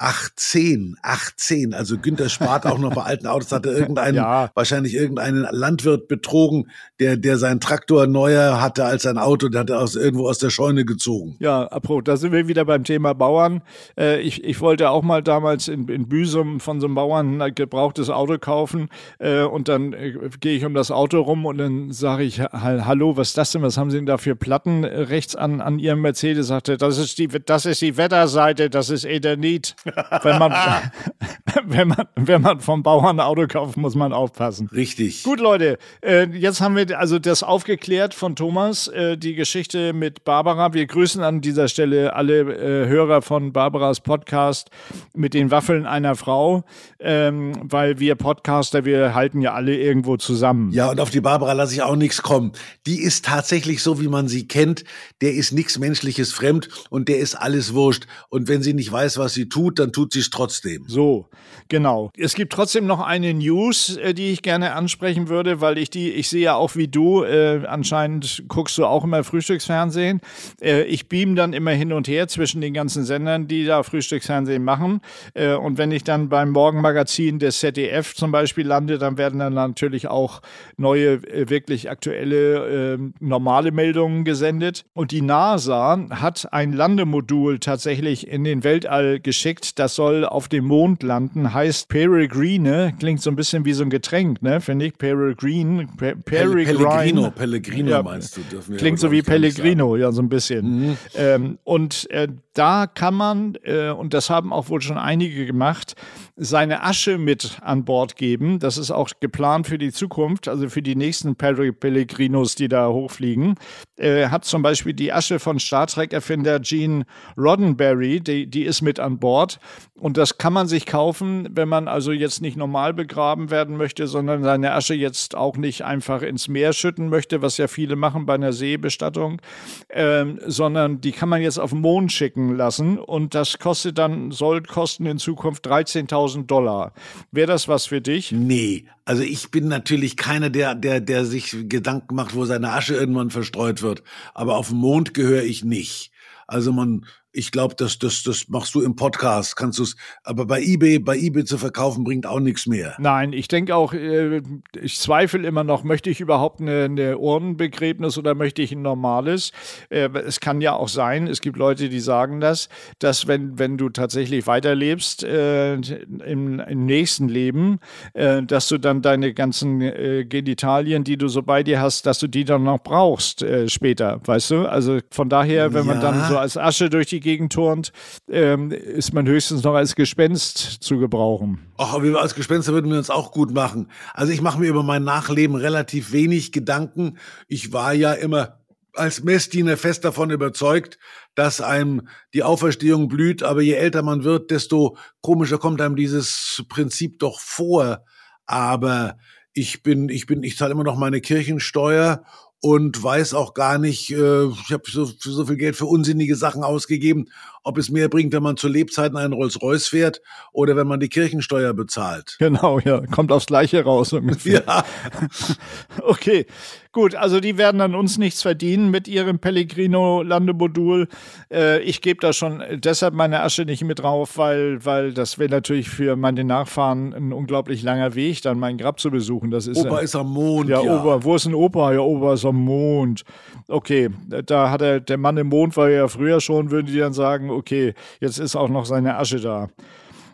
18, 18. Also Günther spart auch noch bei alten Autos, hat er irgendeinen, Ja. wahrscheinlich irgendeinen Landwirt betrogen, der, der seinen Traktor neuer hatte als sein Auto, der hat er aus, irgendwo aus der Scheune gezogen. Ja, apropos, da sind wir wieder beim Thema Bauern. Äh, ich, ich wollte auch mal damals in, in Büsum von so einem Bauern ein gebrauchtes Auto kaufen äh, und dann äh, gehe ich um das Auto rum und dann sage ich, ha hallo, was ist das denn? Was haben Sie denn da für Platten äh, rechts an, an Ihrem Mercedes? Sagte, das ist die, das ist die Wetterseite, das ist Eternit. Wenn man, wenn man, wenn man vom Bauern ein Auto kauft, muss man aufpassen. Richtig. Gut, Leute, äh, jetzt haben wir also das aufgeklärt von Thomas, äh, die Geschichte mit Barbara. Wir grüßen an dieser Stelle alle äh, Hörer von Barbaras Podcast mit den Waffeln einer Frau, ähm, weil wir Podcaster, wir halten ja alle irgendwo zusammen. Ja, und auf die Barbara lasse ich auch nichts kommen. Die ist tatsächlich so, wie man sie kennt. Der ist nichts Menschliches fremd und der ist alles wurscht. Und wenn sie nicht weiß, was sie tut, dann tut sie es trotzdem. So, genau. Es gibt trotzdem noch eine News, äh, die ich gerne ansprechen würde, weil ich die, ich sehe ja auch wie du, äh, anscheinend guckst du auch immer Frühstücksfernsehen. Äh, ich beam dann immer hin und her zwischen den ganzen Sendern, die da Frühstücksfernsehen machen. Äh, und wenn ich dann beim Morgenmagazin des ZDF zum Beispiel lande, dann werden dann natürlich auch neue, äh, wirklich aktuelle, äh, normale Meldungen gesendet. Und die NASA hat ein Landemodul tatsächlich in den Weltall geschickt. Das soll auf dem Mond landen, heißt Peregrine. Klingt so ein bisschen wie so ein Getränk, ne? Finde ich. Peregrine. Pe Peregrine. Pellegrino, Pellegrino Ja, meinst du? Dürfen wir Klingt so wie Pellegrino, ja, so ein bisschen. Ähm, und äh, da kann man, äh, und das haben auch wohl schon einige gemacht, seine Asche mit an Bord geben. Das ist auch geplant für die Zukunft, also für die nächsten Pellegrinos, die da hochfliegen. Äh, hat zum Beispiel die Asche von Star Trek-Erfinder Gene Roddenberry, die, die ist mit an Bord. Und das kann man sich kaufen, wenn man also jetzt nicht normal begraben werden möchte, sondern seine Asche jetzt auch nicht einfach ins Meer schütten möchte, was ja viele machen bei einer Seebestattung, ähm, sondern die kann man jetzt auf den Mond schicken lassen und das kostet dann, soll kosten in Zukunft 13.000 Dollar. Wäre das was für dich? Nee, also ich bin natürlich keiner, der, der, der sich Gedanken macht, wo seine Asche irgendwann verstreut wird. Aber auf den Mond gehöre ich nicht. Also man, ich glaube, das, das, das machst du im Podcast, kannst du es. Aber bei eBay, bei eBay zu verkaufen bringt auch nichts mehr. Nein, ich denke auch, äh, ich zweifle immer noch, möchte ich überhaupt eine, eine Urnenbegräbnis oder möchte ich ein normales? Äh, es kann ja auch sein, es gibt Leute, die sagen das, dass wenn, wenn du tatsächlich weiterlebst äh, im, im nächsten Leben, äh, dass du dann deine ganzen äh, Genitalien, die du so bei dir hast, dass du die dann noch brauchst äh, später, weißt du? Also von daher, wenn man Ja. dann so als Asche durch die Gegend turnt, ähm, ist man höchstens noch als Gespenst zu gebrauchen. Aber wir als Gespenster würden wir uns auch gut machen. Also ich mache mir über mein Nachleben relativ wenig Gedanken. Ich war ja immer als Messdiener fest davon überzeugt, dass einem die Auferstehung blüht, aber je älter man wird, desto komischer kommt einem dieses Prinzip doch vor. Aber ich bin, ich bin, ich zahle immer noch meine Kirchensteuer und weiß auch gar nicht, äh, ich habe so, so viel Geld für unsinnige Sachen ausgegeben, ob es mehr bringt, wenn man zu Lebzeiten einen Rolls-Royce fährt oder wenn man die Kirchensteuer bezahlt. Genau, ja, kommt aufs Gleiche raus ungefähr. Ja, Okay, gut, also die werden an uns nichts verdienen mit ihrem Pellegrino-Landemodul. Äh, ich gebe da schon deshalb meine Asche nicht mit drauf, weil, weil das wäre natürlich für meine Nachfahren ein unglaublich langer Weg, dann mein Grab zu besuchen. Das ist Opa ja, ist am Mond. ja, Ja, Opa, wo ist ein Opa? Ja, Opa ist am Mond. Okay, da hat er, der Mann im Mond war ja früher schon, würden die dann sagen, okay, jetzt ist auch noch seine Asche da.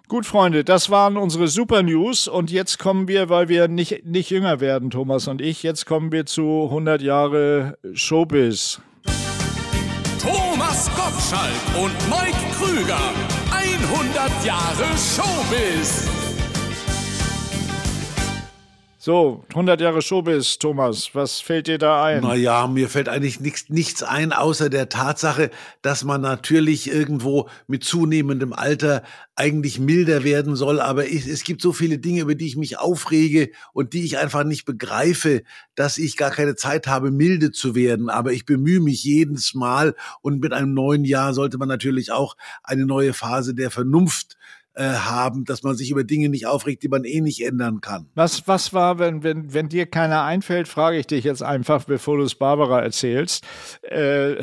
Gut, Freunde, das waren unsere Super News und jetzt kommen wir, weil wir nicht, nicht jünger werden, Thomas und ich, jetzt kommen wir zu 100 Jahre Showbiz. Thomas Gottschalk und Mike Krüger. 100 Jahre Showbiz. So, 100 Jahre Showbiz, Thomas, was fällt dir da ein? Naja, mir fällt eigentlich nichts, nichts ein, außer der Tatsache, dass man natürlich irgendwo mit zunehmendem Alter eigentlich milder werden soll. Aber ich, es gibt so viele Dinge, über die ich mich aufrege und die ich einfach nicht begreife, dass ich gar keine Zeit habe, milde zu werden. Aber ich bemühe mich jedes Mal und mit einem neuen Jahr sollte man natürlich auch eine neue Phase der Vernunft äh, haben, dass man sich über Dinge nicht aufregt, die man eh nicht ändern kann. Was, was war, wenn, wenn, wenn dir keiner einfällt, frage ich dich jetzt einfach, bevor du es Barbara erzählst. Äh,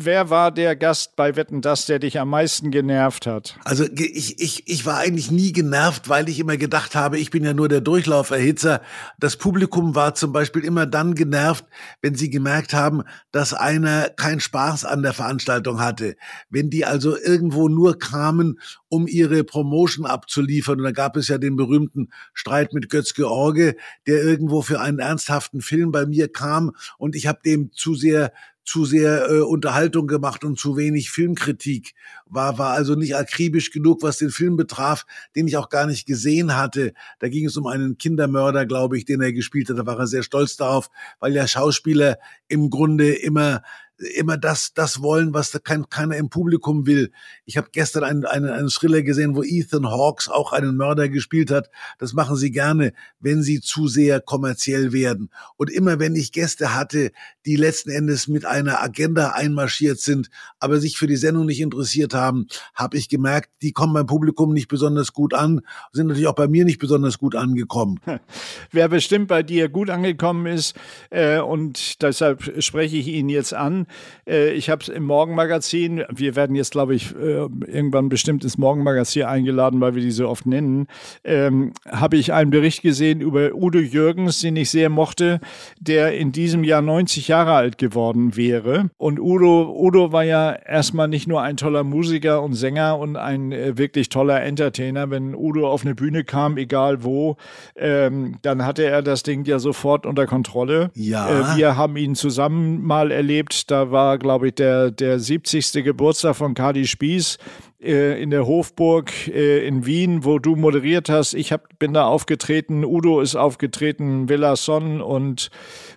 wer war der Gast bei Wetten das, der dich am meisten genervt hat? Also ich, ich, ich war eigentlich nie genervt, weil ich immer gedacht habe, ich bin ja nur der Durchlauferhitzer. Das Publikum war zum Beispiel immer dann genervt, wenn sie gemerkt haben, dass einer keinen Spaß an der Veranstaltung hatte. Wenn die also irgendwo nur kamen, um ihre Promotion abzuliefern. Und da gab es ja den berühmten Streit mit Götz George, der irgendwo für einen ernsthaften Film bei mir kam und ich habe dem zu sehr zu sehr äh, Unterhaltung gemacht und zu wenig Filmkritik. War, war also nicht akribisch genug, was den Film betraf, den ich auch gar nicht gesehen hatte. Da ging es um einen Kindermörder, glaube ich, den er gespielt hat. Da war er sehr stolz darauf, weil ja Schauspieler im Grunde immer immer das, das wollen, was da kein, keiner im Publikum will. Ich habe gestern einen, einen, einen Thriller gesehen, wo Ethan Hawks auch einen Mörder gespielt hat. Das machen sie gerne, wenn sie zu sehr kommerziell werden. Und immer wenn ich Gäste hatte, die letzten Endes mit einer Agenda einmarschiert sind, aber sich für die Sendung nicht interessiert haben, habe ich gemerkt, die kommen beim Publikum nicht besonders gut an, sind natürlich auch bei mir nicht besonders gut angekommen. Wer bestimmt bei dir gut angekommen ist, äh, und deshalb spreche ich ihn jetzt an, äh, ich habe es im Morgenmagazin, wir werden jetzt, glaube ich, äh, irgendwann bestimmt ins Morgenmagazin eingeladen, weil wir die so oft nennen, ähm, habe ich einen Bericht gesehen über Udo Jürgens, den ich sehr mochte, der in diesem Jahr 90 Jahre alt geworden wäre. Und Udo, Udo war ja erstmal nicht nur ein toller Musiker und Sänger und ein äh, wirklich toller Entertainer. Wenn Udo auf eine Bühne kam, egal wo, ähm, dann hatte er das Ding ja sofort unter Kontrolle. Ja. Äh, wir haben ihn zusammen mal erlebt. Da war, glaube ich, der, der 70. Geburtstag von Kadi Spieß äh, in der Hofburg äh, in Wien, wo du moderiert hast. Ich hab, bin da aufgetreten, Udo ist aufgetreten, Villa Son und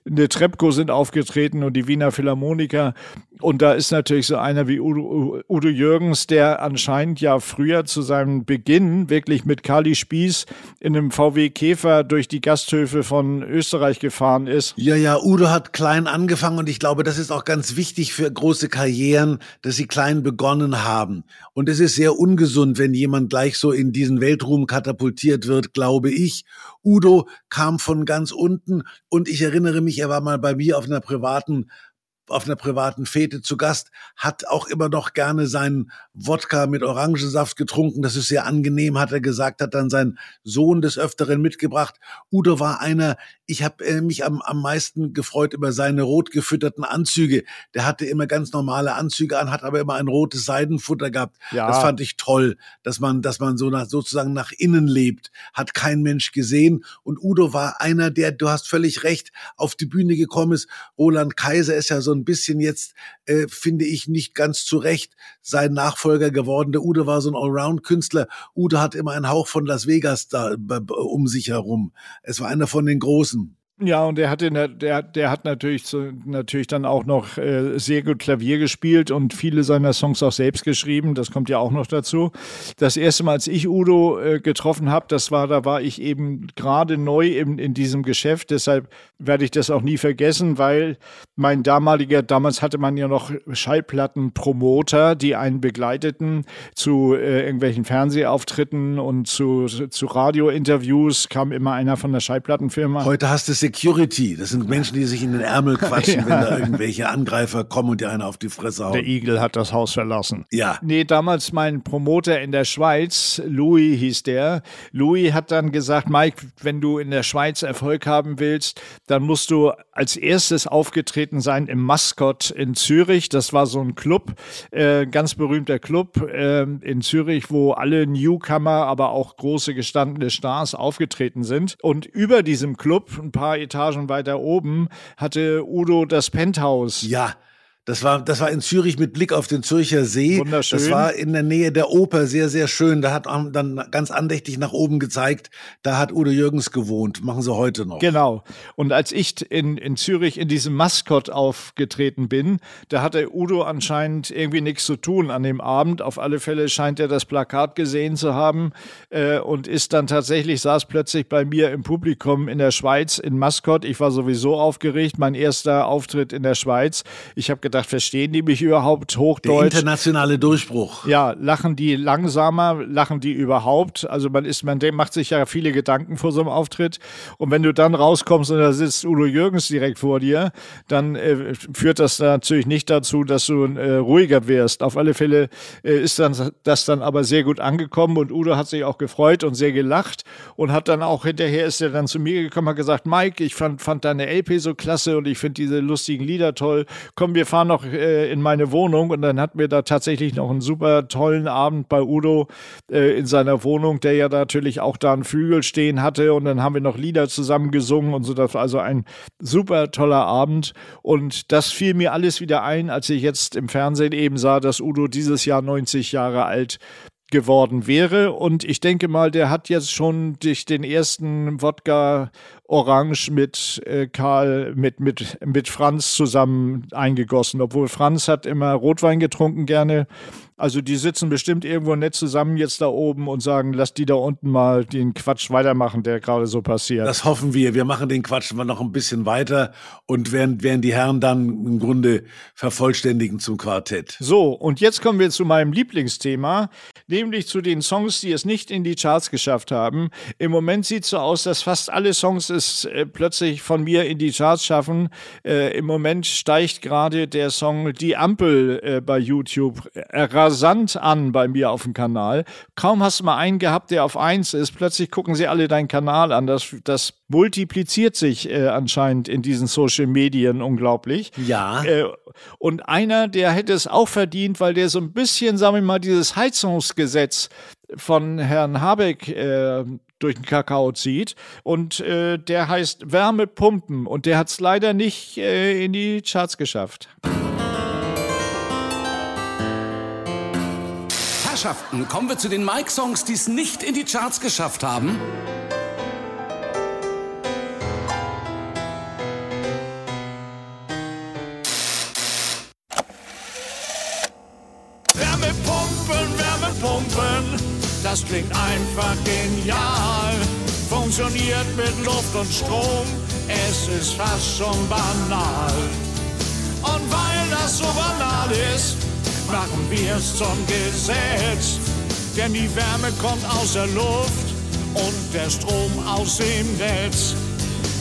eine Trepko sind aufgetreten und die Wiener Philharmoniker. Und da ist natürlich so einer wie Udo, Udo Jürgens, der anscheinend ja früher zu seinem Beginn wirklich mit Kali Spieß in einem VW Käfer durch die Gasthöfe von Österreich gefahren ist. Ja, ja, Udo hat klein angefangen und ich glaube, das ist auch ganz wichtig für große Karrieren, dass sie klein begonnen haben. Und es ist sehr ungesund, wenn jemand gleich so in diesen Weltruhm katapultiert wird, glaube ich. Udo kam von ganz unten und ich erinnere mich, er war mal bei mir auf einer privaten auf einer privaten Fete zu Gast, hat auch immer noch gerne seinen Wodka mit Orangensaft getrunken. Das ist sehr angenehm, hat er gesagt, hat dann sein Sohn des Öfteren mitgebracht. Udo war einer, ich habe äh, mich am, am meisten gefreut über seine rot gefütterten Anzüge. Der hatte immer ganz normale Anzüge an, hat aber immer ein rotes Seidenfutter gehabt. Ja. Das fand ich toll, dass man, dass man so nach, sozusagen nach innen lebt. Hat kein Mensch gesehen. Und Udo war einer, der, du hast völlig recht, auf die Bühne gekommen ist. Roland Kaiser ist ja so ein ein bisschen jetzt, äh, finde ich, nicht ganz zu Recht sein Nachfolger geworden. Der Ude war so ein Allround-Künstler. Ude hat immer einen Hauch von Las Vegas da um sich herum. Es war einer von den Großen. Ja, und der hat, der, der hat natürlich, so, natürlich dann auch noch äh, sehr gut Klavier gespielt und viele seiner Songs auch selbst geschrieben. Das kommt ja auch noch dazu. Das erste Mal, als ich Udo äh, getroffen habe, das war, da war ich eben gerade neu in, in diesem Geschäft. Deshalb werde ich das auch nie vergessen, weil mein damaliger, damals hatte man ja noch Schallplattenpromoter, die einen begleiteten zu äh, irgendwelchen Fernsehauftritten und zu, zu Radiointerviews, kam immer einer von der Schallplattenfirma. Heute hast du sie Security. Das sind Menschen, die sich in den Ärmel quatschen, ja. wenn da irgendwelche Angreifer kommen und dir einer auf die Fresse hauen. Der Igel hat das Haus verlassen. Ja. Nee, damals mein Promoter in der Schweiz, Louis hieß der. Louis hat dann gesagt, Mike, wenn du in der Schweiz Erfolg haben willst, dann musst du als erstes aufgetreten sein im Mascot in Zürich. Das war so ein Club, äh, ganz berühmter Club äh, in Zürich, wo alle Newcomer, aber auch große gestandene Stars aufgetreten sind. Und über diesem Club, ein paar Etagen weiter oben, hatte Udo das Penthouse. Ja. Das war, das war in Zürich mit Blick auf den Zürcher See. Wunderschön. Das war in der Nähe der Oper sehr, sehr schön. Da hat man dann ganz andächtig nach oben gezeigt, da hat Udo Jürgens gewohnt. Machen sie heute noch. Genau. Und als ich in, in Zürich in diesem Maskott aufgetreten bin, da hatte Udo anscheinend irgendwie nichts zu tun an dem Abend. Auf alle Fälle scheint er das Plakat gesehen zu haben äh, und ist dann tatsächlich, saß plötzlich bei mir im Publikum in der Schweiz in Maskott. Ich war sowieso aufgeregt. Mein erster Auftritt in der Schweiz. Ich habe gedacht, verstehen die mich überhaupt Hochdeutsch? Der internationale Durchbruch. Ja, lachen die langsamer, lachen die überhaupt? Also man ist, man macht sich ja viele Gedanken vor so einem Auftritt. Und wenn du dann rauskommst und da sitzt Udo Jürgens direkt vor dir, dann äh, führt das natürlich nicht dazu, dass du äh, ruhiger wirst. Auf alle Fälle äh, ist dann das dann aber sehr gut angekommen und Udo hat sich auch gefreut und sehr gelacht und hat dann auch hinterher ist er dann zu mir gekommen, hat gesagt, Mike, ich fand, fand deine LP so klasse und ich finde diese lustigen Lieder toll. Komm, wir fahren fahren noch äh, in meine Wohnung und dann hatten wir da tatsächlich noch einen super tollen Abend bei Udo äh, in seiner Wohnung, der ja natürlich auch da einen Flügel stehen hatte und dann haben wir noch Lieder zusammen gesungen und so. Das war also ein super toller Abend und das fiel mir alles wieder ein, als ich jetzt im Fernsehen eben sah, dass Udo dieses Jahr 90 Jahre alt geworden wäre. Und ich denke mal, der hat jetzt schon durch den ersten Wodka Orange mit äh, Karl, mit, mit, mit Franz zusammen eingegossen. Obwohl Franz hat immer Rotwein getrunken gerne. Also die sitzen bestimmt irgendwo nett zusammen jetzt da oben und sagen, lass die da unten mal den Quatsch weitermachen, der gerade so passiert. Das hoffen wir. Wir machen den Quatsch mal noch ein bisschen weiter und werden, werden die Herren dann im Grunde vervollständigen zum Quartett. So, und jetzt kommen wir zu meinem Lieblingsthema, nämlich zu den Songs, die es nicht in die Charts geschafft haben. Im Moment sieht es so aus, dass fast alle Songs es äh, plötzlich von mir in die Charts schaffen. Äh, Im Moment steigt gerade der Song Die Ampel äh, bei YouTube rasant an bei mir auf dem Kanal. Kaum hast du mal einen gehabt, der auf eins ist, plötzlich gucken sie alle deinen Kanal an. Das, das multipliziert sich äh, anscheinend in diesen Social Medien unglaublich. Ja. Äh, und einer, der hätte es auch verdient, weil der so ein bisschen, sagen wir mal, dieses Heizungsgesetz von Herrn Habeck äh, durch den Kakao zieht. Und äh, der heißt Wärmepumpen. Und der hat es leider nicht äh, in die Charts geschafft. Herrschaften, kommen wir zu den Mike-Songs, die es nicht in die Charts geschafft haben. Wärmepumpen, Wärmepumpen, das klingt einfach genial. Funktioniert mit Luft und Strom, es ist fast schon banal. Und weil das so banal ist, machen wir es zum Gesetz. Denn die Wärme kommt aus der Luft und der Strom aus dem Netz.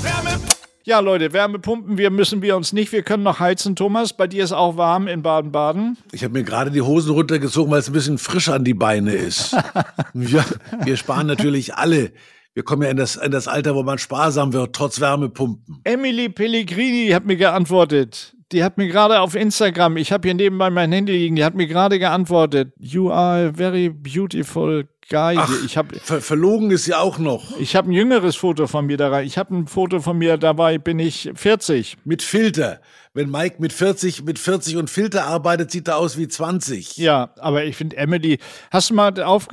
Wärme ja, Leute, Wärmepumpen, wir müssen wir uns nicht. Wir können noch heizen, Thomas. Bei dir ist auch warm in Baden-Baden. Ich habe mir gerade die Hosen runtergezogen, weil es ein bisschen frisch an die Beine ist. ja, wir sparen natürlich alle. Wir kommen ja in das, in das Alter, wo man sparsam wird, trotz Wärmepumpen. Emily Pellegrini hat mir geantwortet. Die hat mir gerade auf Instagram, ich habe hier nebenbei mein Handy liegen, die hat mir gerade geantwortet. You are very beautiful guy. Ach, ich hab, ver verlogen ist ja auch noch. Ich habe ein jüngeres Foto von mir da rein. Ich habe ein Foto von mir dabei, bin ich 40. Mit Filter. Wenn Mike mit 40, mit 40 und Filter arbeitet, sieht er aus wie 20. Ja, aber ich finde Emily, hast du mal auf,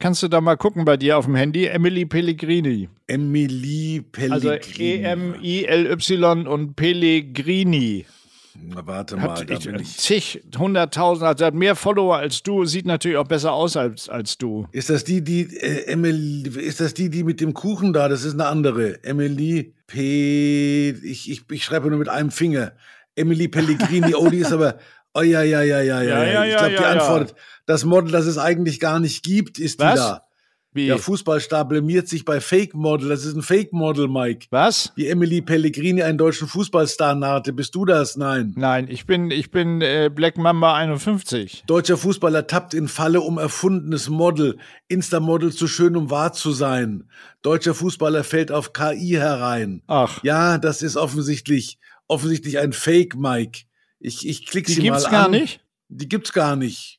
kannst du da mal gucken bei dir auf dem Handy? Emily Pellegrini. Emily Pellegrini. Also E-M-I-L-Y und Pellegrini. Na, warte mal, hat da ich, bin ich. zig, hunderttausend, also hat mehr Follower als du, sieht natürlich auch besser aus als, als du. Ist das die, die, äh, Emily, ist das die, die mit dem Kuchen da? Das ist eine andere. Emily P. Ich, ich, ich schreibe nur mit einem Finger. Emily Pellegrini, oh, die ist aber. Oh ja, ja, ja, ja, ja. Ja, ja, ich glaube, die ja. antwortet, das Model, das es eigentlich gar nicht gibt, ist Was? die da. Wie? Der Fußballstar blamiert sich bei Fake Model. Das ist ein Fake Model, Mike. Was? Wie Emily Pellegrini einen deutschen Fußballstar nahte. Bist du das? Nein. Nein, ich bin, ich bin äh, Black Mamba 51. Deutscher Fußballer tappt in Falle um erfundenes Model. Insta-Model zu schön, um wahr zu sein. Deutscher Fußballer fällt auf KI herein. Ach. Ja, das ist offensichtlich, offensichtlich ein Fake, Mike. Ich, ich klick Die sie gibt's mal gar an. nicht? Die gibt's gar nicht.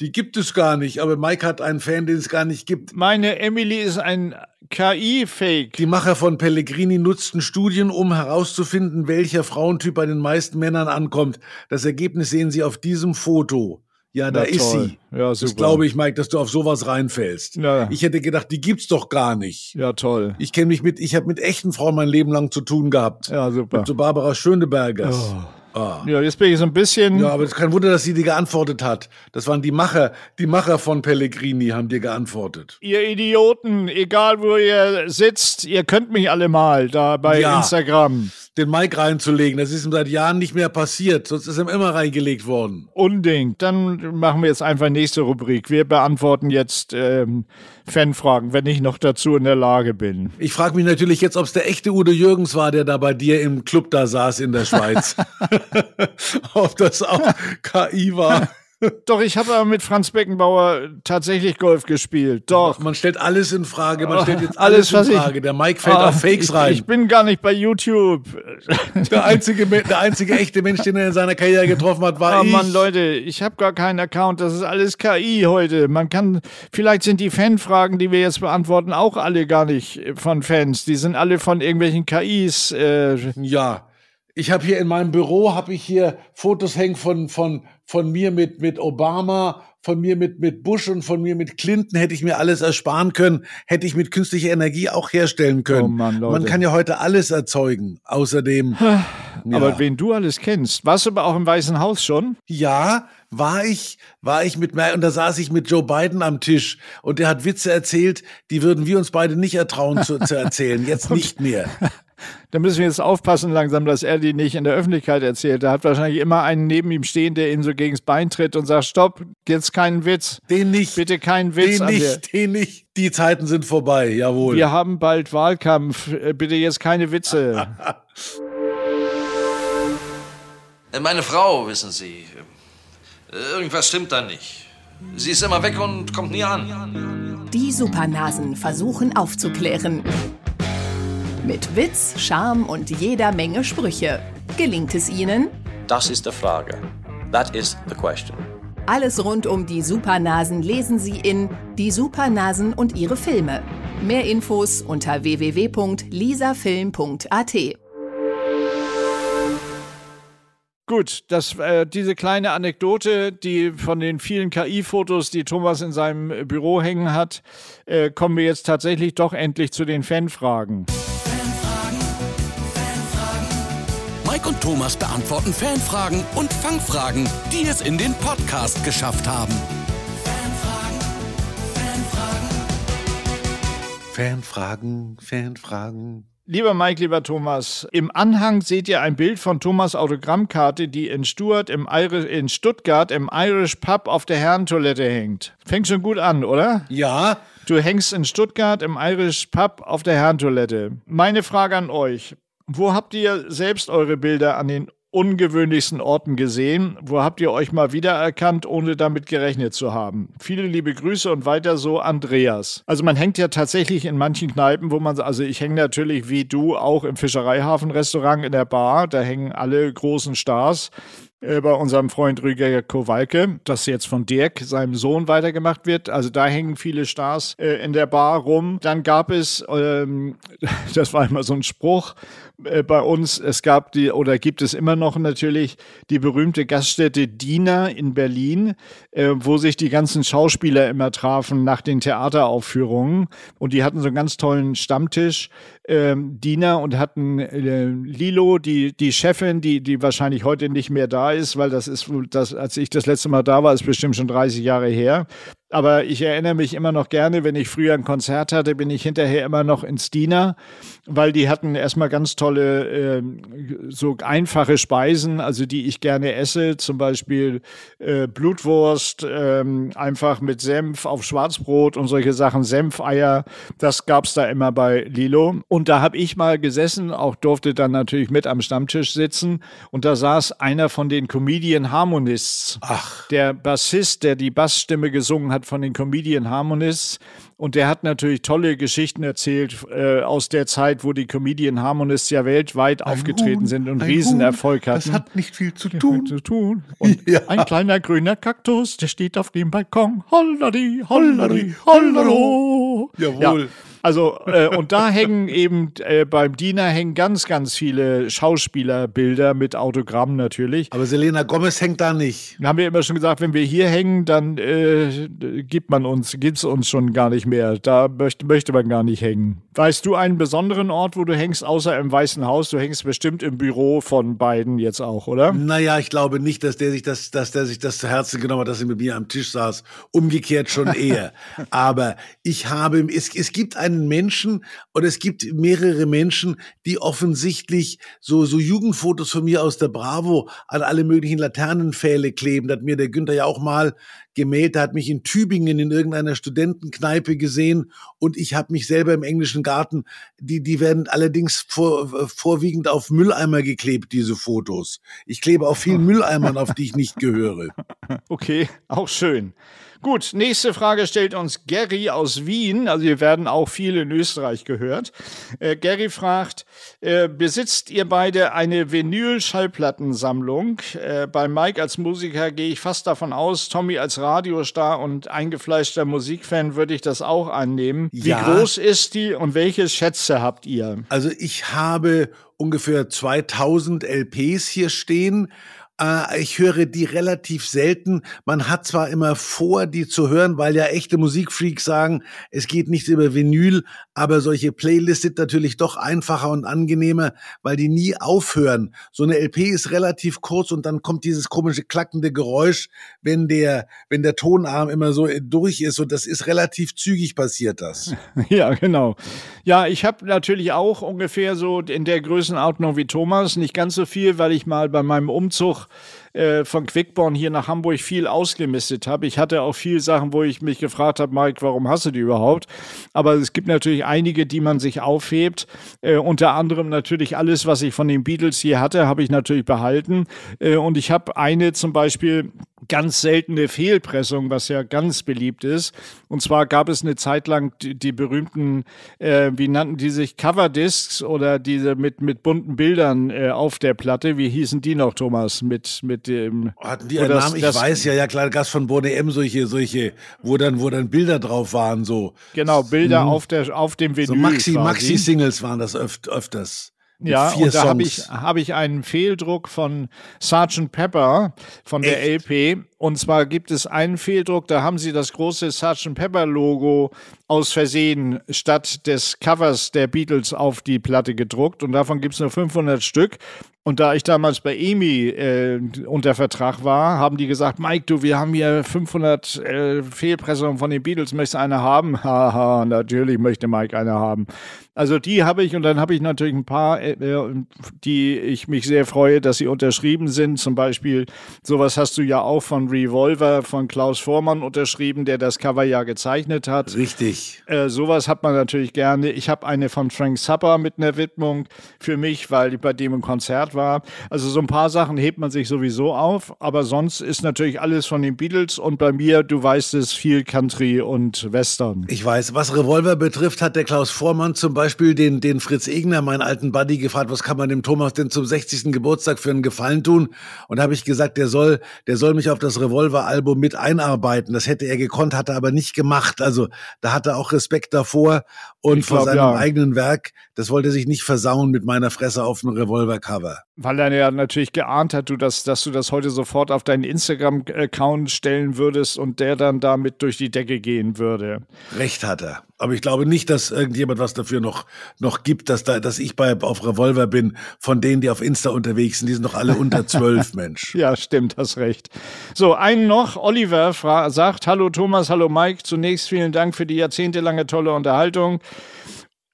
Die gibt es gar nicht. Aber Mike hat einen Fan, den es gar nicht gibt. Meine Emily ist ein KI-Fake. Die Macher von Pellegrini nutzten Studien, um herauszufinden, welcher Frauentyp bei den meisten Männern ankommt. Das Ergebnis sehen Sie auf diesem Foto. Ja, da Na ist toll. sie. Ja, das super. glaube ich, Mike, dass du auf sowas reinfällst. Ja. Ich hätte gedacht, die gibt's doch gar nicht. Ja, toll. Ich kenne mich mit, ich habe mit echten Frauen mein Leben lang zu tun gehabt. Ja, super. Mit so Barbara Schönebergers. Oh. Ah. Ja, jetzt bin ich so ein bisschen. Ja, aber es ist kein Wunder, dass sie dir geantwortet hat. Das waren die Macher, die Macher von Pellegrini haben dir geantwortet. Ihr Idioten, egal wo ihr sitzt, ihr könnt mich alle mal da bei Ja. Instagram. Den Mike reinzulegen, das ist ihm seit Jahren nicht mehr passiert, sonst ist ihm immer reingelegt worden. Unding. Dann machen wir jetzt einfach nächste Rubrik. Wir beantworten jetzt ähm, Fanfragen, wenn ich noch dazu in der Lage bin. Ich frage mich natürlich jetzt, ob es der echte Udo Jürgens war, der da bei dir im Club da saß in der Schweiz. ob das auch KI war. Doch, ich habe aber mit Franz Beckenbauer tatsächlich Golf gespielt. Doch. Man stellt alles in Frage, man stellt jetzt Alles, alles, in ich- Frage. Der Mike fällt Ah, auf Fakes ich, rein. Ich bin gar nicht bei YouTube. der, einzige, der einzige echte Mensch, den er in seiner Karriere getroffen hat, war Oh ich. Mann, Leute, ich habe gar keinen Account. Das ist alles KI heute. Man kann, vielleicht sind die Fanfragen, die wir jetzt beantworten, auch alle gar nicht von Fans. Die sind alle von irgendwelchen KIs. Äh, Ja, ich habe hier in meinem Büro habe ich hier Fotos hängen von von von mir mit mit Obama, von mir mit mit Bush und von mir mit Clinton. Hätte ich mir alles ersparen können, hätte ich mit künstlicher Energie auch herstellen können. Oh Mann, Leute. Man kann ja heute alles erzeugen. Außerdem, Aber ja. wen du alles kennst. Warst du aber auch im Weißen Haus schon? ja, war ich war ich mit und da saß ich mit Joe Biden am Tisch und der hat Witze erzählt, die würden wir uns beide nicht ertrauen zu, zu erzählen. Jetzt nicht mehr. Da müssen wir jetzt aufpassen langsam, dass er die nicht in der Öffentlichkeit erzählt. Er hat wahrscheinlich immer einen neben ihm stehen, der ihm so gegens Bein tritt und sagt, stopp, jetzt keinen Witz. Den nicht. Bitte keinen Witz Den an dir. nicht, den nicht. Die Zeiten sind vorbei, jawohl. Wir haben bald Wahlkampf. Äh, Bitte jetzt keine Witze. Äh, Meine Frau, wissen Sie, äh, irgendwas stimmt da nicht. Sie ist immer weg und kommt nie an. Die Supernasen versuchen aufzuklären. Mit Witz, Charme und jeder Menge Sprüche. Gelingt es ihnen? Das ist die Frage. That is the question. Alles rund um die Supernasen lesen Sie in Die Supernasen und ihre Filme. Mehr Infos unter www.lisafilm.at. Gut, das, äh, diese kleine Anekdote, die von den vielen KI-Fotos, die Thomas in seinem Büro hängen hat, äh, kommen wir jetzt tatsächlich doch endlich zu den Fanfragen. Mike und Thomas beantworten Fanfragen und Fangfragen, die es in den Podcast geschafft haben. Fanfragen, Fanfragen. Lieber Mike, lieber Thomas, im Anhang seht ihr ein Bild von Thomas Autogrammkarte, die in, Stuart im Irish, in Stuttgart im Irish Pub auf der Herrentoilette hängt. Fängt schon gut an, oder? Ja, Du hängst in Stuttgart im Irish Pub auf der Herrentoilette. Meine Frage an euch. Wo habt ihr selbst eure Bilder an den ungewöhnlichsten Orten gesehen? Wo habt ihr euch mal wiedererkannt, ohne damit gerechnet zu haben? Viele liebe Grüße und weiter so, Andreas. Also man hängt ja tatsächlich in manchen Kneipen, wo man, also ich hänge natürlich wie du auch im Fischereihafen-Restaurant in der Bar, da hängen alle großen Stars äh, bei unserem Freund Rüger Kowalke, das jetzt von Dirk, seinem Sohn, weitergemacht wird. Also da hängen viele Stars äh, in der Bar rum. Dann gab es, ähm, das war immer so ein Spruch äh, bei uns, es gab die, oder gibt es immer noch natürlich, die berühmte Gaststätte Diener in Berlin, äh, wo sich die ganzen Schauspieler immer trafen nach den Theateraufführungen. Und die hatten so einen ganz tollen Stammtisch, ähm, Diener, und hatten äh, Lilo, die, die Chefin, die, die wahrscheinlich heute nicht mehr da ist, weil das ist, das, als ich das letzte Mal da war, ist bestimmt schon 30 Jahre her. Aber ich erinnere mich immer noch gerne, wenn ich früher ein Konzert hatte, bin ich hinterher immer noch ins Diener, weil die hatten erstmal ganz tolle, äh, so einfache Speisen, also die ich gerne esse, zum Beispiel äh, Blutwurst, äh, einfach mit Senf auf Schwarzbrot und solche Sachen, Senfeier, das gab's da immer bei Lilo. Und da habe ich mal gesessen, auch durfte dann natürlich mit am Stammtisch sitzen und da saß einer von den Comedian Harmonists. Ach. Der Bassist, der die Bassstimme gesungen hat von den Comedian Harmonists. Und der hat natürlich tolle Geschichten erzählt äh, aus der Zeit, wo die Comedian Harmonists ja weltweit ein aufgetreten Huhn, sind und Riesenerfolg hatten. Das hat nicht viel zu tun. zu tun. Und ja. ein kleiner grüner Kaktus, der steht auf dem Balkon. Holladi, holladi, hollado. Jawohl. Ja. Also, äh, und da hängen eben äh, beim Diener hängen ganz, ganz viele Schauspielerbilder mit Autogramm natürlich. Aber Selena Gomez hängt da nicht. Dann haben wir immer schon gesagt, wenn wir hier hängen, dann äh, gibt man uns, gibt's uns schon gar nicht mehr. Da möchte, möchte man gar nicht hängen. Weißt du einen besonderen Ort, wo du hängst, außer im Weißen Haus? Du hängst bestimmt im Büro von beiden jetzt auch, oder? Naja, ich glaube nicht, dass der sich das, dass der sich das zu Herzen genommen hat, dass er mit mir am Tisch saß. Umgekehrt schon eher. Aber ich habe, es, es gibt einen einen Menschen oder es gibt mehrere Menschen, die offensichtlich so, so Jugendfotos von mir aus der Bravo an alle möglichen Laternenpfähle kleben. Das hat mir der Günther ja auch mal gemäht. Der hat mich in Tübingen in irgendeiner Studentenkneipe gesehen und ich habe mich selber im englischen Garten. Die, die werden allerdings vor, vorwiegend auf Mülleimer geklebt, diese Fotos. Ich klebe auf vielen Mülleimern, auf die ich nicht gehöre. Okay, auch schön. Gut, nächste Frage stellt uns Gary aus Wien. Also wir werden auch viel in Österreich gehört. Äh, Gary fragt, äh, besitzt ihr beide eine Vinyl-Schallplattensammlung? Äh, bei Mike als Musiker gehe ich fast davon aus, Tommy als Radiostar und eingefleischter Musikfan würde ich das auch annehmen. Wie ja. groß ist die und welche Schätze habt ihr? Also ich habe ungefähr 2000 LPs hier stehen äh, ich höre die relativ selten. Man hat zwar immer vor, die zu hören, weil ja echte Musikfreaks sagen, es geht nicht über Vinyl, aber solche Playlists sind natürlich doch einfacher und angenehmer, weil die nie aufhören. So eine LP ist relativ kurz und dann kommt dieses komische klackende Geräusch, wenn der, wenn der Tonarm immer so durch ist und das ist relativ zügig passiert das. Ja, genau. Ja, ich habe natürlich auch ungefähr so in der Größenordnung wie Thomas, nicht ganz so viel, weil ich mal bei meinem Umzug Merci. Äh, von Quickborn hier nach Hamburg viel ausgemistet habe. Ich hatte auch viel Sachen, wo ich mich gefragt habe, Mike, warum hast du die überhaupt? Aber es gibt natürlich einige, die man sich aufhebt. Äh, unter anderem natürlich alles, was ich von den Beatles hier hatte, habe ich natürlich behalten. Äh, und ich habe eine zum Beispiel ganz seltene Fehlpressung, was ja ganz beliebt ist. Und zwar gab es eine Zeit lang die, die berühmten, äh, wie nannten die sich, Coverdiscs oder diese mit, mit bunten Bildern äh, auf der Platte. Wie hießen die noch, Thomas? Mit, mit dem. Hatten die einen das, Namen? Ich das, weiß ja, ja klar, Gast von Bonne M, solche, solche, wo dann, wo dann Bilder drauf waren, so. Genau, Bilder hm. auf, der, auf dem Vinyl. So Maxi, Maxi-Singles waren das öft, öfters. Ja, und da habe ich, hab ich einen Fehldruck von Sgt. Pepper von der Echt? LP. Und zwar gibt es einen Fehldruck, da haben sie das große Sgt. Pepper Logo aus Versehen statt des Covers der Beatles auf die Platte gedruckt. Und davon gibt es nur 500 Stück. Und da ich damals bei EMI äh, unter Vertrag war, haben die gesagt, Mike, du, wir haben hier 500 äh, Fehlpressungen von den Beatles, möchtest du eine haben? Haha, natürlich möchte Mike eine haben. Also die habe ich und dann habe ich natürlich ein paar, äh, äh, die ich mich sehr freue, dass sie unterschrieben sind. Zum Beispiel, sowas hast du ja auch von Revolver von Klaus Vormann unterschrieben, der das Cover ja gezeichnet hat. Richtig. Äh, sowas hat man natürlich gerne. Ich habe eine von Frank Zappa mit einer Widmung für mich, weil ich bei dem im Konzert war. Also so ein paar Sachen hebt man sich sowieso auf, aber sonst ist natürlich alles von den Beatles und bei mir, du weißt es, viel Country und Western. Ich weiß, was Revolver betrifft, hat der Klaus Vormann zum Beispiel den, den Fritz Egner, meinen alten Buddy, gefragt, was kann man dem Thomas denn zum 60. Geburtstag für einen Gefallen tun? Und da habe ich gesagt, der soll, der soll mich auf das Revolver-Album mit einarbeiten. Das hätte er gekonnt, hat er aber nicht gemacht. Also da hat er auch Respekt davor Und Ich vor glaub, seinem ja. eigenen Werk, das wollte er sich nicht versauen mit meiner Fresse auf dem Revolvercover. Weil er ja natürlich geahnt hat, du das, dass du das heute sofort auf deinen Instagram-Account stellen würdest und der dann damit durch die Decke gehen würde. Recht hat er. Aber ich glaube nicht, dass irgendjemand was dafür noch, noch gibt, dass, da, dass ich bei, auf Revolver bin, von denen, die auf Insta unterwegs sind. Die sind doch alle unter zwölf, Mensch. Ja, stimmt, hast recht. So, einen noch. Oliver sagt, hallo Thomas, hallo Mike. Zunächst vielen Dank für die jahrzehntelange tolle Unterhaltung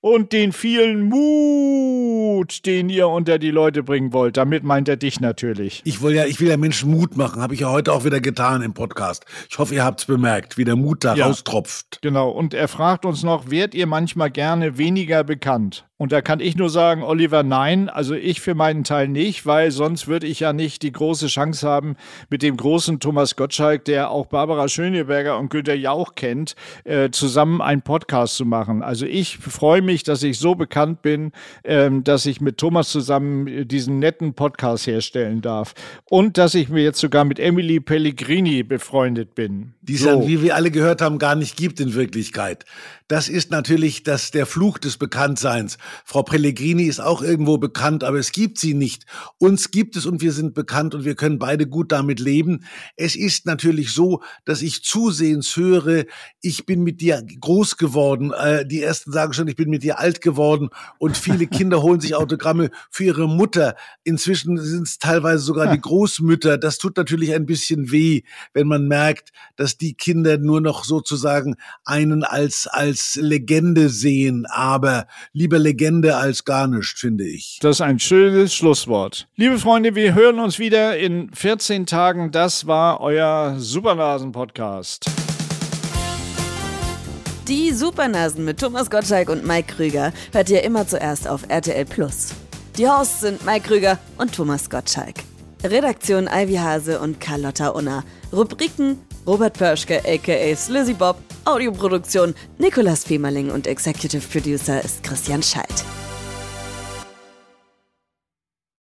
und den vielen Mut, den ihr unter die Leute bringen wollt. Damit meint er dich natürlich. Ich will ja, ich will ja Menschen Mut machen, habe ich ja heute auch wieder getan im Podcast. Ich hoffe, ihr habt's bemerkt, wie der Mut da Ja. raustropft. Genau, und er fragt uns noch, wärt ihr manchmal gerne weniger bekannt? Und da kann ich nur sagen, Oliver, nein, also ich für meinen Teil nicht, weil sonst würde ich ja nicht die große Chance haben, mit dem großen Thomas Gottschalk, der auch Barbara Schöneberger und Günter Jauch kennt, äh, zusammen einen Podcast zu machen. Also ich freue mich, dass ich so bekannt bin, ähm, dass ich mit Thomas zusammen äh, diesen netten Podcast herstellen darf. Und dass ich mir jetzt sogar mit Emily Pellegrini befreundet bin. die es So. dann, wie wir alle gehört haben, gar nicht gibt in Wirklichkeit. Das ist natürlich das, der Fluch des Bekanntseins. Frau Pellegrini ist auch irgendwo bekannt, aber es gibt sie nicht. Uns gibt es und wir sind bekannt und wir können beide gut damit leben. Es ist natürlich so, dass ich zusehends höre, ich bin mit dir groß geworden. Äh, die ersten sagen schon, ich bin mit dir alt geworden und viele Kinder holen sich Autogramme für ihre Mutter. Inzwischen sind es teilweise sogar die Großmütter. Das tut natürlich ein bisschen weh, wenn man merkt, dass die Kinder nur noch sozusagen einen als, als Legende sehen. Aber lieber Legende als gar nicht, finde ich. Das ist ein schönes Schlusswort. Liebe Freunde, wir hören uns wieder in 14 Tagen. Das war euer Supernasen-Podcast. Die Supernasen mit Thomas Gottschalk und Mike Krüger hört ihr immer zuerst auf RTL Plus. Die Hosts sind Mike Krüger und Thomas Gottschalk. Redaktion Ivy Hase und Carlotta Unna. Rubriken Robert Pörschke aka Slizzy Bob. Audioproduktion Nicolas Femerling und Executive Producer ist Christian Schalt.